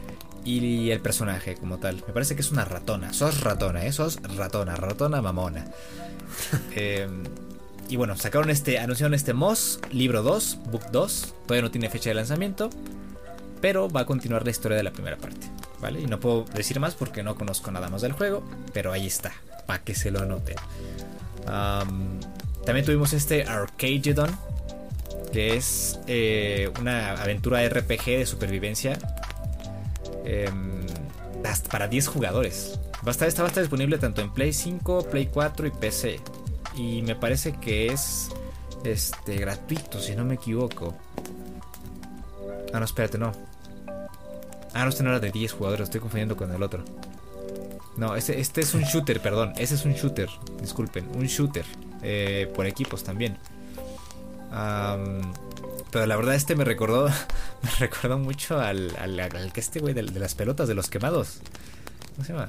y el personaje como tal. Me parece que es una ratona. Sos ratona, ¿eh? Sos ratona, ratona mamona. Eh, y bueno, sacaron este, anunciaron este Moss, libro 2, book 2. Todavía no tiene fecha de lanzamiento, pero va a continuar la historia de la primera parte. ¿Vale? Y no puedo decir más porque no conozco nada más del juego, pero ahí está, para que se lo anoten también tuvimos este Arcagedon, que es eh, una aventura RPG de supervivencia em, para 10 jugadores. Va a estar, esta va a estar disponible tanto en Play 5, Play 4 y PC. Y me parece que es este gratuito, si no me equivoco. Ah, no, espérate, no. Ah, no, este no era de 10 jugadores, estoy confundiendo con el otro. No, este, este es un shooter, perdón. Ese es un shooter. Disculpen, un shooter. Eh, por equipos también. pero la verdad este me recordó. Me recordó mucho al, al, que este güey de, las pelotas de los quemados. ¿Cómo se llama?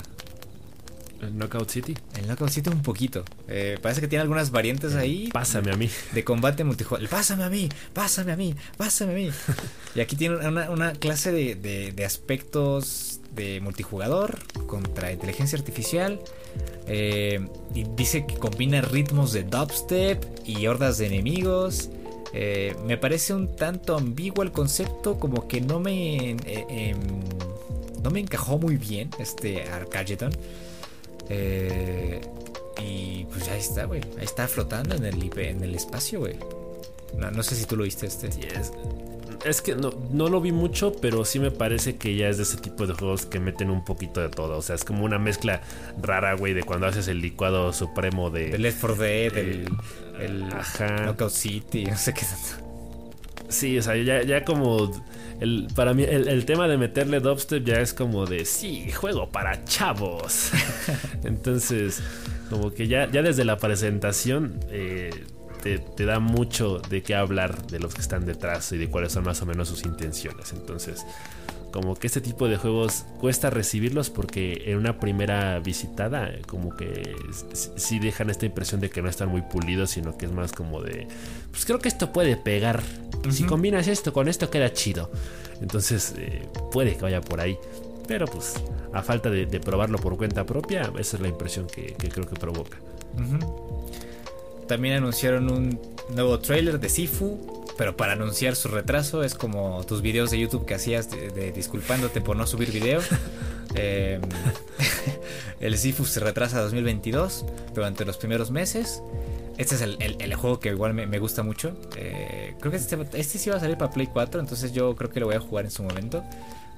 ¿El Knockout City? El Knockout City un poquito. Eh, parece que tiene algunas variantes ahí. Pásame a mí. De combate multijugador. Pásame a mí, pásame a mí, pásame a mí. y aquí tiene una, clase de, de aspectos de multijugador contra inteligencia artificial. Eh, dice que combina ritmos de dubstep y hordas de enemigos. Eh, me parece un tanto ambiguo el concepto, como que no me, eh, no me encajó muy bien este Arcageton. y pues ahí está, güey. Ahí está flotando en el, en el espacio, güey. No, sé si tú lo viste este es que no, no lo vi mucho, pero sí me parece que ya es de ese tipo de juegos que meten un poquito de todo. O sea, es como una mezcla rara, güey, de cuando haces el licuado supremo de. De Left 4 Dead, el, el Knockout City, no sé qué. Sí, o sea, ya, ya como. El, para mí, el, tema de meterle dubstep ya es como de. Sí, juego para chavos. Entonces, como que ya, ya desde la presentación. Eh, te, da mucho de qué hablar de los que están detrás y de cuáles son más o menos sus intenciones. Entonces, como que este tipo de juegos cuesta recibirlos porque en una primera visitada como que sí dejan esta impresión de que no están muy pulidos, sino que es más como de, pues creo que esto puede pegar. Si combinas esto con esto queda chido. Entonces eh, puede que vaya por ahí. Pero pues a falta de, probarlo por cuenta propia, esa es la impresión que, creo que provoca. También anunciaron un nuevo trailer de Sifu, pero para anunciar su retraso es como tus videos de YouTube que hacías de, disculpándote por no subir video. Em, el Sifu se retrasa a 2022 durante los primeros meses. Este es el, juego que igual me, gusta mucho. Eh, creo que este, este sí va a salir para Play 4, entonces yo creo que lo voy a jugar en su momento.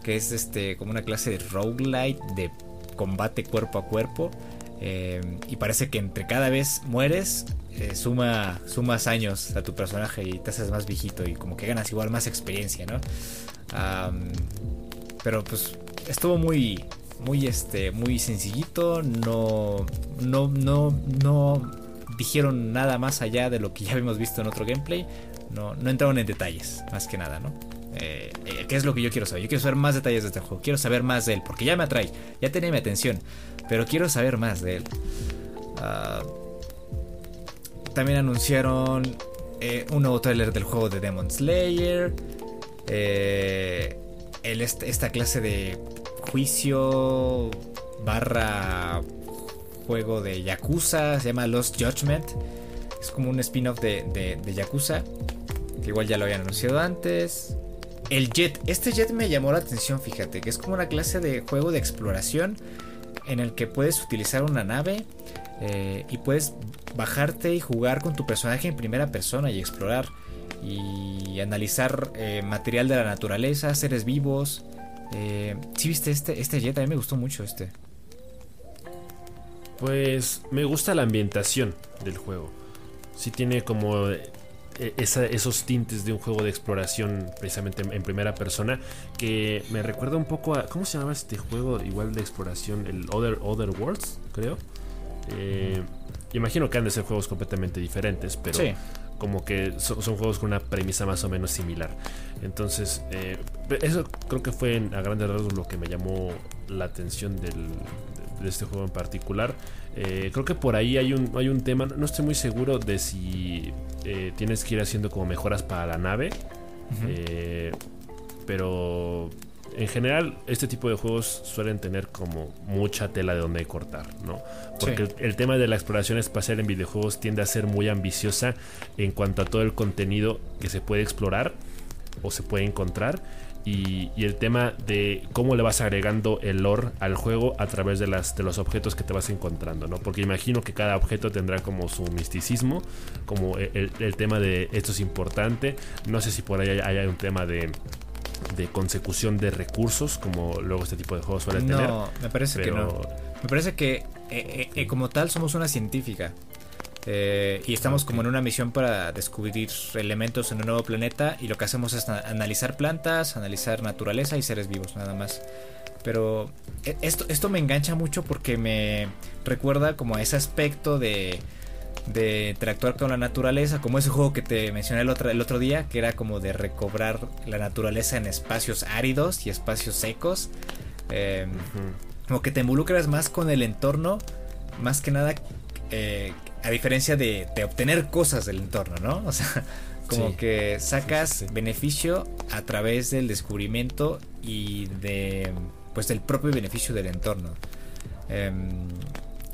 Que es este como una clase de roguelite de combate cuerpo a cuerpo. Eh, y parece que entre cada vez mueres, eh, suma, sumas años a tu personaje y te haces más viejito y como que ganas igual más experiencia, ¿no? pero pues estuvo muy, muy, este, muy sencillito, no, no, no, no dijeron nada más allá de lo que ya habíamos visto en otro gameplay. No, no entraron en detalles, más que nada, ¿no? Eh, eh, ¿Qué es lo que yo quiero saber? Yo quiero saber más detalles de este juego. Quiero saber más de él, porque ya me atrae, ya tenía mi atención, pero quiero saber más de él. Ah, también anunciaron eh, un nuevo trailer del juego de Demon Slayer. El, esta clase de juicio barra juego de Yakuza, se llama Lost Judgment. Es como un spin-off de, de, Yakuza, que igual ya lo habían anunciado antes. El Jet, este Jet me llamó la atención, fíjate, que es como una clase de juego de exploración en el que puedes utilizar una nave eh, y puedes bajarte y jugar con tu personaje en primera persona y explorar y analizar eh, material de la naturaleza, seres vivos. Eh, ¿Sí viste este, este Jet? A mí me gustó mucho este. Pues me gusta la ambientación del juego. Sí tiene como eh, esos tintes de un juego de exploración precisamente en, primera persona que me recuerda un poco a... ¿Cómo se llama este juego igual de exploración? El Other, Other Worlds, creo. Eh, imagino que han de ser juegos completamente diferentes, pero como que son, juegos con una premisa más o menos similar. Entonces, eh, eso creo que fue a grandes rasgos lo que me llamó la atención del, de este juego en particular. Eh, creo que por ahí hay un, hay un tema, no estoy muy seguro de si eh, tienes que ir haciendo como mejoras para la nave. Eh, pero en general este tipo de juegos suelen tener como mucha tela de donde cortar, ¿no? Porque el, tema de la exploración espacial en videojuegos tiende a ser muy ambiciosa en cuanto a todo el contenido que se puede explorar o se puede encontrar y, el tema de cómo le vas agregando el lore al juego a través de, las, de los objetos que te vas encontrando, ¿no? Porque imagino que cada objeto tendrá como su misticismo, como el, tema de esto es importante, no sé si por ahí hay, un tema de, de consecución de recursos, como luego este tipo de juegos suelen tener. No, me parece que no. Me parece que eh, eh, eh, como tal somos una científica. Eh, y estamos como en una misión para descubrir elementos en un nuevo planeta y lo que hacemos es analizar plantas, analizar naturaleza y seres vivos nada más. Pero e, esto, esto me engancha mucho porque me recuerda como a ese aspecto de, de interactuar con la naturaleza, como ese juego que te mencioné el otro, el otro día, que era como de recobrar la naturaleza en espacios áridos y espacios secos. Em, como que te involucras más con el entorno, más que nada eh, a diferencia de, obtener cosas del entorno, ¿no? O sea, como que sacas beneficio a través del descubrimiento y de pues del propio beneficio del entorno. Em,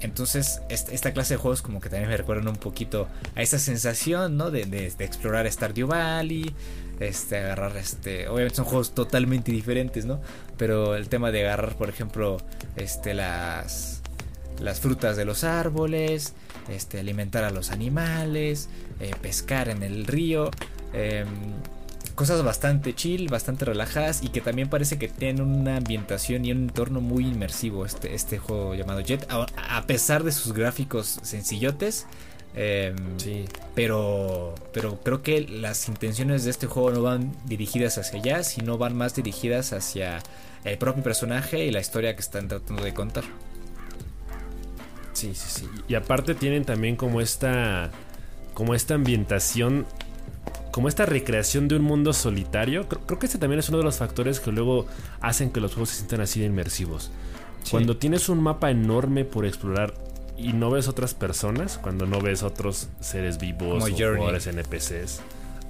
entonces, esta clase de juegos como que también me recuerdan un poquito a esa sensación, ¿no? De, de, explorar Stardew Valley, este, agarrar, este, obviamente son juegos totalmente diferentes, ¿no? Pero el tema de agarrar, por ejemplo, este, las, las frutas de los árboles, este, alimentar a los animales, eh, pescar en el río. Em, cosas bastante chill, bastante relajadas y que también parece que tienen una ambientación y un entorno muy inmersivo este, este juego llamado Jet, a, pesar de sus gráficos sencillotes. Em, sí. Pero, pero creo que las intenciones de este juego no van dirigidas hacia allá, sino van más dirigidas hacia el propio personaje y la historia que están tratando de contar. Sí, sí, sí. Y aparte tienen también como esta. Como esta ambientación. Como esta recreación de un mundo solitario. Creo, que este también es uno de los factores que luego hacen que los juegos se sientan así de inmersivos. Cuando tienes un mapa enorme por explorar y no ves otras personas, cuando no ves otros seres vivos o jugadores NPCs.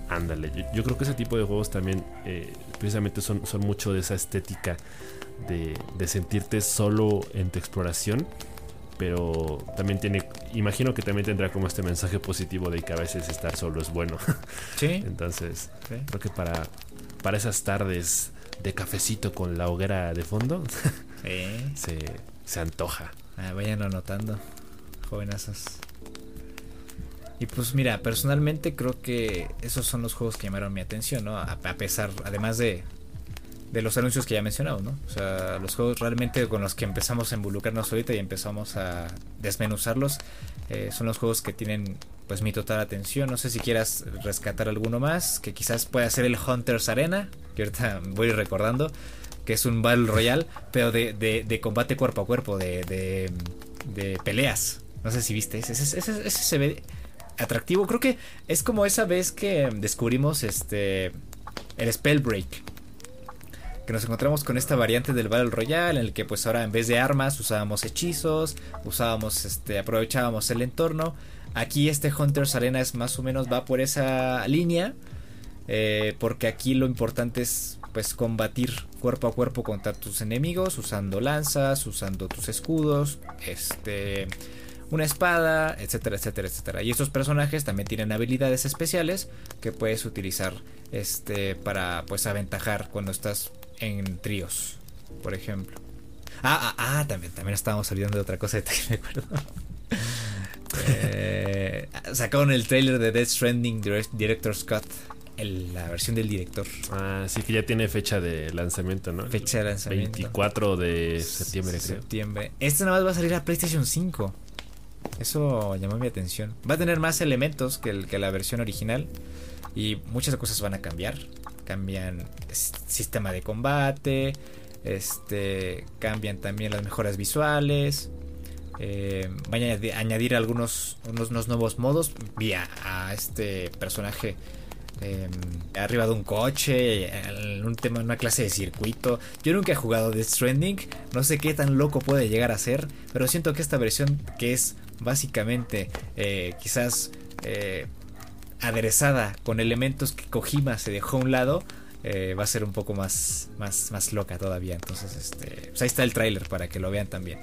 Ándale, yo, creo que ese tipo de juegos también eh, precisamente son, son mucho de esa estética de, de sentirte solo en tu exploración pero también tiene, imagino que también tendrá como este mensaje positivo de que a veces estar solo es bueno. Sí. Entonces, creo que para, para esas tardes de cafecito con la hoguera de fondo, se, se, antoja. Ah, vayan anotando, jovenazos. Y pues mira, personalmente creo que esos son los juegos que llamaron mi atención, ¿no? A, pesar, además de, de los anuncios que ya he mencionado, ¿no? O sea, los juegos realmente con los que empezamos a involucrarnos ahorita y empezamos a desmenuzarlos eh, son los juegos que tienen pues mi total atención. No sé si quieras rescatar alguno más, que quizás pueda ser el Hunters Arena, que ahorita voy recordando, que es un Battle Royale, pero de, de, combate cuerpo a cuerpo, de, de, peleas. No sé si viste, ese, ese, ese, se ve atractivo. Creo que es como esa vez que descubrimos este el Spellbreak que nos encontramos con esta variante del Battle Royale en el que pues ahora en vez de armas usábamos hechizos, usábamos este aprovechábamos el entorno. Aquí este Hunter's Arena es más o menos va por esa línea eh, porque aquí lo importante es pues combatir cuerpo a cuerpo contra tus enemigos usando lanzas, usando tus escudos, este una espada, etcétera, etcétera, etcétera. Y estos personajes también tienen habilidades especiales que puedes utilizar este para pues aventajar cuando estás en tríos, por ejemplo. Ah, ah, ah, también, también estábamos olvidando de otra cosa que me acuerdo. eh, sacaron el trailer de Death Stranding Director Scott, la versión del director. Ah, sí que ya tiene fecha de lanzamiento, ¿no? Fecha de lanzamiento. 24 de septiembre, creo. Septiembre. Este nada más va a salir a PlayStation 5. Eso llamó mi atención. Va a tener más elementos que, el, que la versión original. Y muchas cosas van a cambiar cambian sistema de combate, este, cambian también las mejoras visuales. Eh, van a añadir algunos unos, nuevos modos vía a este personaje em, arriba de un coche en un tema en una clase de circuito yo nunca he jugado Death Stranding no sé qué tan loco puede llegar a ser pero siento que esta versión que es básicamente eh, quizás eh, aderezada con elementos que Kojima se dejó a un lado, eh, va a ser un poco más, más, más loca todavía. Entonces, este, pues ahí está el tráiler para que lo vean también.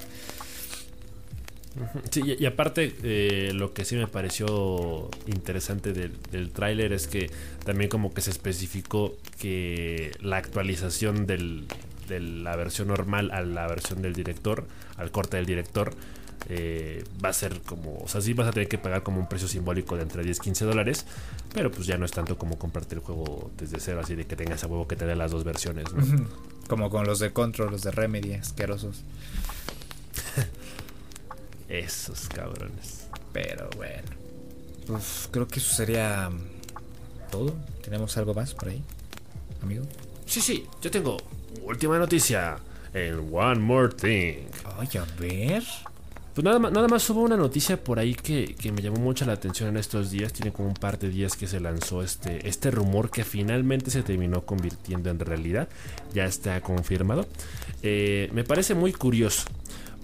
Sí, y, aparte, eh, lo que sí me pareció interesante del, del tráiler es que también como que se especificó que la actualización de la versión normal a la versión del director, al corte del director, eh, va a ser como, o sea, sí vas a tener que pagar como un precio simbólico de entre 10 y 15 dólares, pero pues ya no es tanto como comprarte el juego desde cero, así de que tengas a huevo que te dé las dos versiones, Como con los de Control, los de Remedy, asquerosos. Esos cabrones. Pero bueno. Pues creo que eso sería todo. ¿Tenemos algo más por ahí, amigo? Sí, sí, yo tengo última noticia en One More Thing. Ay, a ver. Pues nada más, nada más hubo una noticia por ahí que, me llamó mucho la atención en estos días. Tiene como un par de días que se lanzó este, este rumor que finalmente se terminó convirtiendo en realidad. Ya está confirmado. Eh, me parece muy curioso.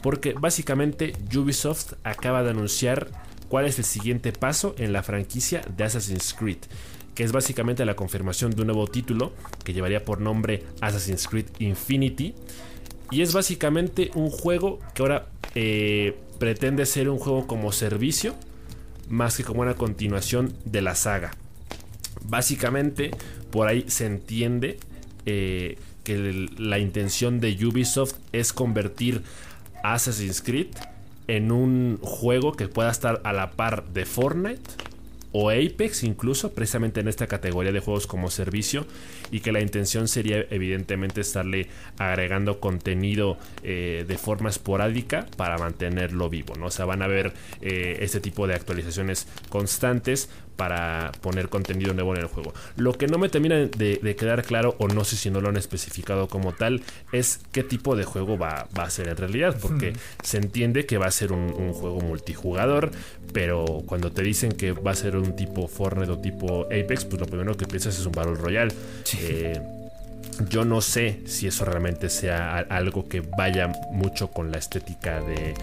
Porque básicamente Ubisoft acaba de anunciar cuál es el siguiente paso en la franquicia de Assassin's Creed. Que es básicamente la confirmación de un nuevo título que llevaría por nombre Assassin's Creed Infinity. Y es básicamente un juego que ahora eh, pretende ser un juego como servicio más que como una continuación de la saga. Básicamente, por ahí se entiende eh, que la intención de Ubisoft es convertir Assassin's Creed en un juego que pueda estar a la par de Fortnite o Apex incluso, precisamente en esta categoría de juegos como servicio, y que la intención sería evidentemente estarle agregando contenido eh, de forma esporádica para mantenerlo vivo, ¿no? O sea, van a ver eh, este tipo de actualizaciones constantes para poner contenido nuevo en el juego. Lo que no me termina de, quedar claro, o no sé si no lo han especificado como tal, es qué tipo de juego va, a ser en realidad, porque se entiende que va a ser un, juego multijugador, pero cuando te dicen que va a ser un tipo Fortnite o tipo Apex, pues lo primero que piensas es un Battle Royale. Eh, yo no sé si eso realmente sea algo que vaya mucho con la estética de,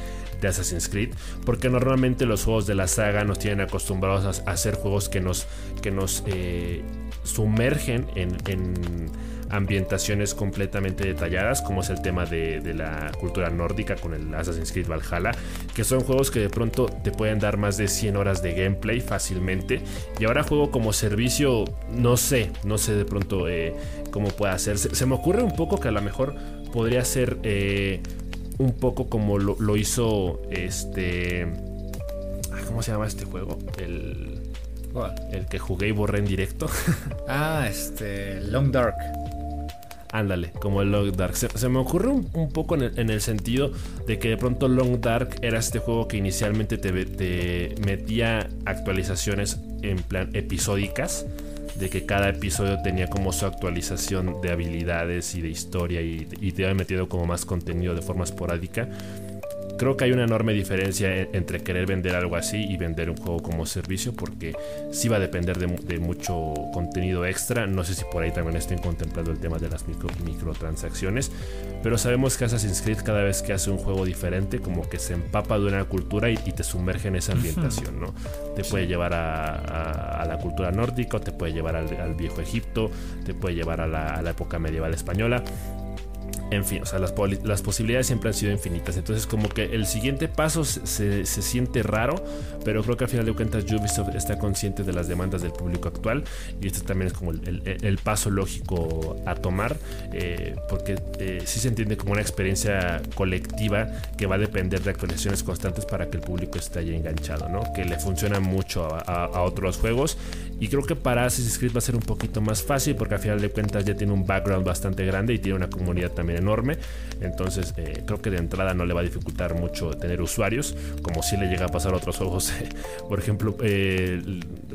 de Assassin's Creed, porque normalmente los juegos de la saga nos tienen acostumbrados a, hacer juegos que nos, que nos eh, sumergen en, ambientaciones completamente detalladas, como es el tema de, la cultura nórdica con el Assassin's Creed Valhalla, que son juegos que de pronto te pueden dar más de 100 horas de gameplay fácilmente. Y ahora juego como servicio, no sé, no sé de pronto eh, cómo puede hacerse. Se me ocurre un poco que a lo mejor podría ser eh, un poco como lo, hizo este... ¿Cómo se llama este juego? El... El que jugué y borré en directo. ah, este. Long Dark. Ándale, como el Long Dark. Se, me ocurre un, poco en el, sentido de que de pronto Long Dark era este juego que inicialmente te, metía actualizaciones en plan episódicas. De que cada episodio tenía como su actualización de habilidades y de historia y, te había metido como más contenido de forma esporádica creo que hay una enorme diferencia entre querer vender algo así y vender un juego como servicio porque sí va a depender de, mucho contenido extra. No sé si por ahí también estén contemplando el tema de las micro, microtransacciones, pero sabemos que Assassin's Creed cada vez que hace un juego diferente como que se empapa de una cultura y, te sumerge en esa ambientación, ¿no? Te puede llevar a, la cultura nórdica, te puede llevar al, viejo Egipto, te puede llevar a la época medieval española en fin, o sea, las, posibilidades siempre han sido infinitas. Entonces, como que el siguiente paso se, siente raro, pero creo que al final de cuentas Ubisoft está consciente de las demandas del público actual y este también es como el, paso lógico a tomar, eh, porque eh, sí se entiende como una experiencia colectiva que va a depender de actualizaciones constantes para que el público esté ahí enganchado, ¿no? Que le funciona mucho a, otros juegos y creo que para Assassin's Creed va a ser un poquito más fácil porque al final de cuentas ya tiene un background bastante grande y tiene una comunidad también enorme. Entonces eh, creo que de entrada no le va a dificultar mucho tener usuarios, como si le llega a pasar a otros juegos. Por ejemplo, eh,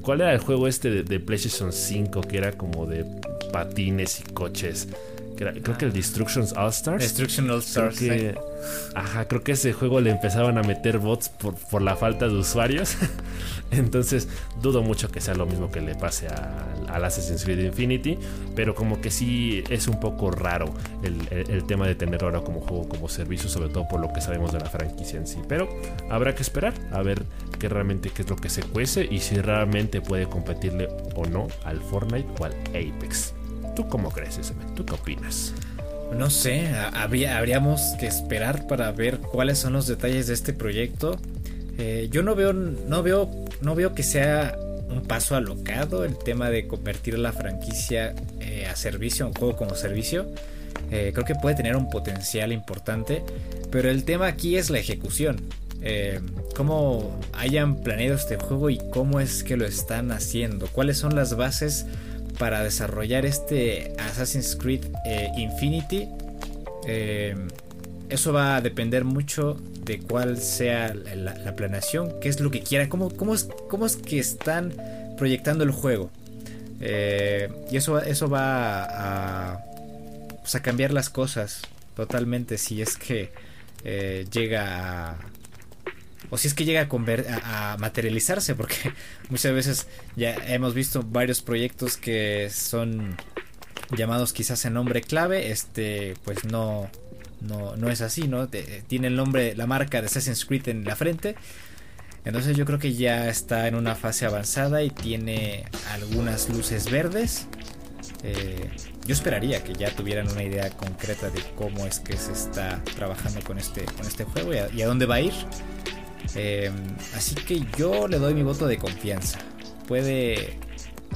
¿cuál era el juego este de, de PlayStation 5 que era como de patines y coches? Creo que el Destructions All Stars. Destruction All Stars. Ajá, creo que ese juego le empezaban a meter bots por, la falta de usuarios. Entonces, dudo mucho que sea lo mismo que le pase al Assassin's Creed Infinity. Pero como que sí es un poco raro el, tema de tener ahora como juego, como servicio, sobre todo por lo que sabemos de la franquicia en sí. Pero habrá que esperar a ver qué realmente qué es lo que se cuece y si realmente puede competirle o no al Fortnite o al Apex. ¿Tú cómo crees, ese? ¿Tú qué opinas? No sé, habría, habríamos que esperar para ver cuáles son los detalles de este proyecto. Eh, yo no veo, no veo, no veo que sea un paso alocado el tema de convertir la franquicia eh, a servicio, un juego como servicio. Eh, creo que puede tener un potencial importante, pero el tema aquí es la ejecución. cómo hayan planeado este juego y cómo es que lo están haciendo, cuáles son las bases para desarrollar este Assassin's Creed eh, Infinity. Eh, eso va a depender mucho de cuál sea la, planeación, qué es lo que quieran, cómo, cómo, es, cómo es que están proyectando el juego. Eh, y eso, eso va a, pues, a, cambiar las cosas totalmente si es que llega a, o si es que llega a, materializarse, porque muchas veces ya hemos visto varios proyectos que son llamados quizás en nombre clave, este pues no, no, no es así, ¿no? tiene el nombre, la marca de Assassin's Creed en la frente. Entonces yo creo que ya está en una fase avanzada y tiene algunas luces verdes. Eh, yo esperaría que ya tuvieran una idea concreta de cómo es que se está trabajando con este, con este juego y a dónde va a ir. Em, así que yo le doy mi voto de confianza. Puede,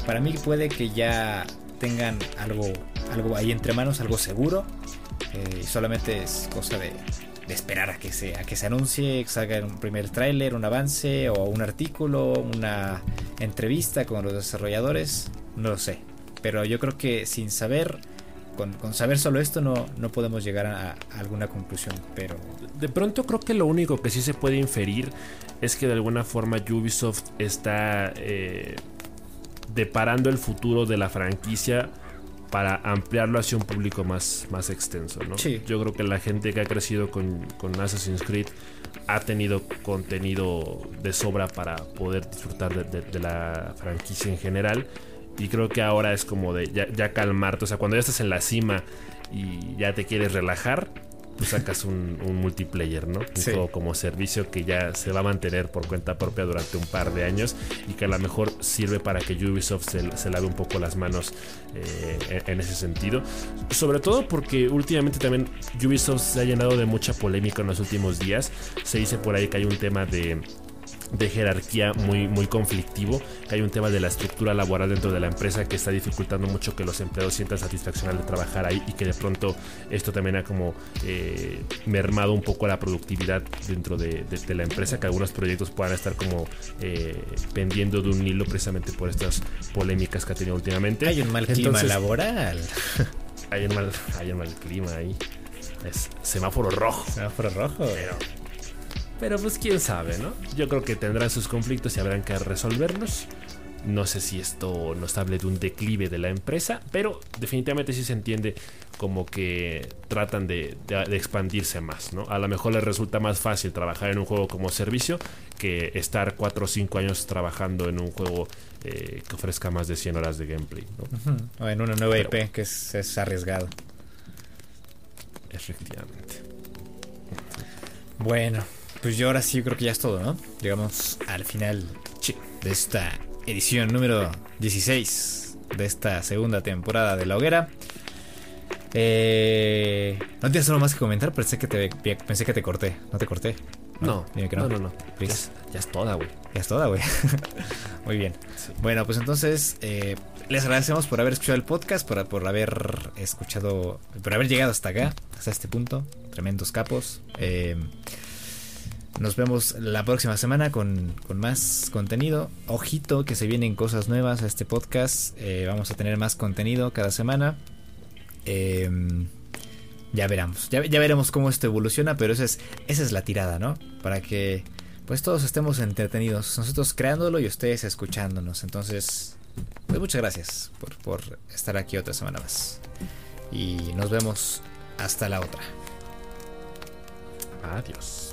para mí puede que ya tengan algo, algo ahí entre manos, algo seguro. Eh, solamente es cosa de, esperar a que se, a que se anuncie, que salga un primer tráiler, un avance o un artículo, una entrevista con los desarrolladores. No lo sé. Pero yo creo que sin saber con, saber solo esto no, no podemos llegar a, alguna conclusión, pero... De pronto creo que lo único que sí se puede inferir es que de alguna forma Ubisoft está eh, deparando el futuro de la franquicia para ampliarlo hacia un público más, más extenso, ¿no? Yo creo que la gente que ha crecido con, con Assassin's Creed ha tenido contenido de sobra para poder disfrutar de la franquicia en general y creo que ahora es como de ya, calmarte. O sea, cuando ya estás en la cima y ya te quieres relajar, tú sacas un, multiplayer, ¿no? Un juego como servicio que ya se va a mantener por cuenta propia durante un par de años y que a lo mejor sirve para que Ubisoft se, lave un poco las manos eh, en ese sentido. Sobre todo porque últimamente también Ubisoft se ha llenado de mucha polémica en los últimos días. Se dice por ahí que hay un tema de de jerarquía muy, muy conflictivo, que hay un tema de la estructura laboral dentro de la empresa que está dificultando mucho que los empleados sientan satisfacción al trabajar ahí y que de pronto esto también ha como eh, mermado un poco la productividad dentro de, la empresa, que algunos proyectos puedan estar como eh, pendiendo de un hilo precisamente por estas polémicas que ha tenido últimamente. Hay un mal clima laboral. Hay un mal, hay un mal clima ahí. Es semáforo rojo. Semáforo rojo. Pero pero pues quién sabe, ¿no? Yo creo que tendrán sus conflictos y habrán que resolverlos. No sé si esto nos hable de un declive de la empresa, pero definitivamente sí se entiende como que tratan de, expandirse más, ¿no? A lo mejor les resulta más fácil trabajar en un juego como servicio que estar 4 o 5 años trabajando en un juego eh, que ofrezca más de 100 horas de gameplay, ¿no? O en una nueva IP que es, es arriesgado. Efectivamente. Bueno, pues yo ahora sí creo que ya es todo, ¿no? Llegamos al final de esta edición número 16 de esta segunda temporada de La Hoguera. Eh, no tienes algo más que comentar, pensé que te, pensé que te corté. ¿No te corté? No, dime que no. No, no, no. Ya, es toda, güey. Ya es toda, güey. Muy bien. Bueno, pues entonces eh, les agradecemos por haber escuchado el podcast, por, por haber escuchado, por haber llegado hasta acá, hasta este punto. Tremendos capos. Eh, nos vemos la próxima semana con, más contenido. Ojito que se vienen cosas nuevas a este podcast. Eh, vamos a tener más contenido cada semana. Em, ya veremos. Ya, veremos cómo esto evoluciona, pero esa es, esa es la tirada, ¿no? Para que pues todos estemos entretenidos. Nosotros creándolo y ustedes escuchándonos. Entonces, pues muchas gracias por, por estar aquí otra semana más. Y nos vemos hasta la otra. Adiós.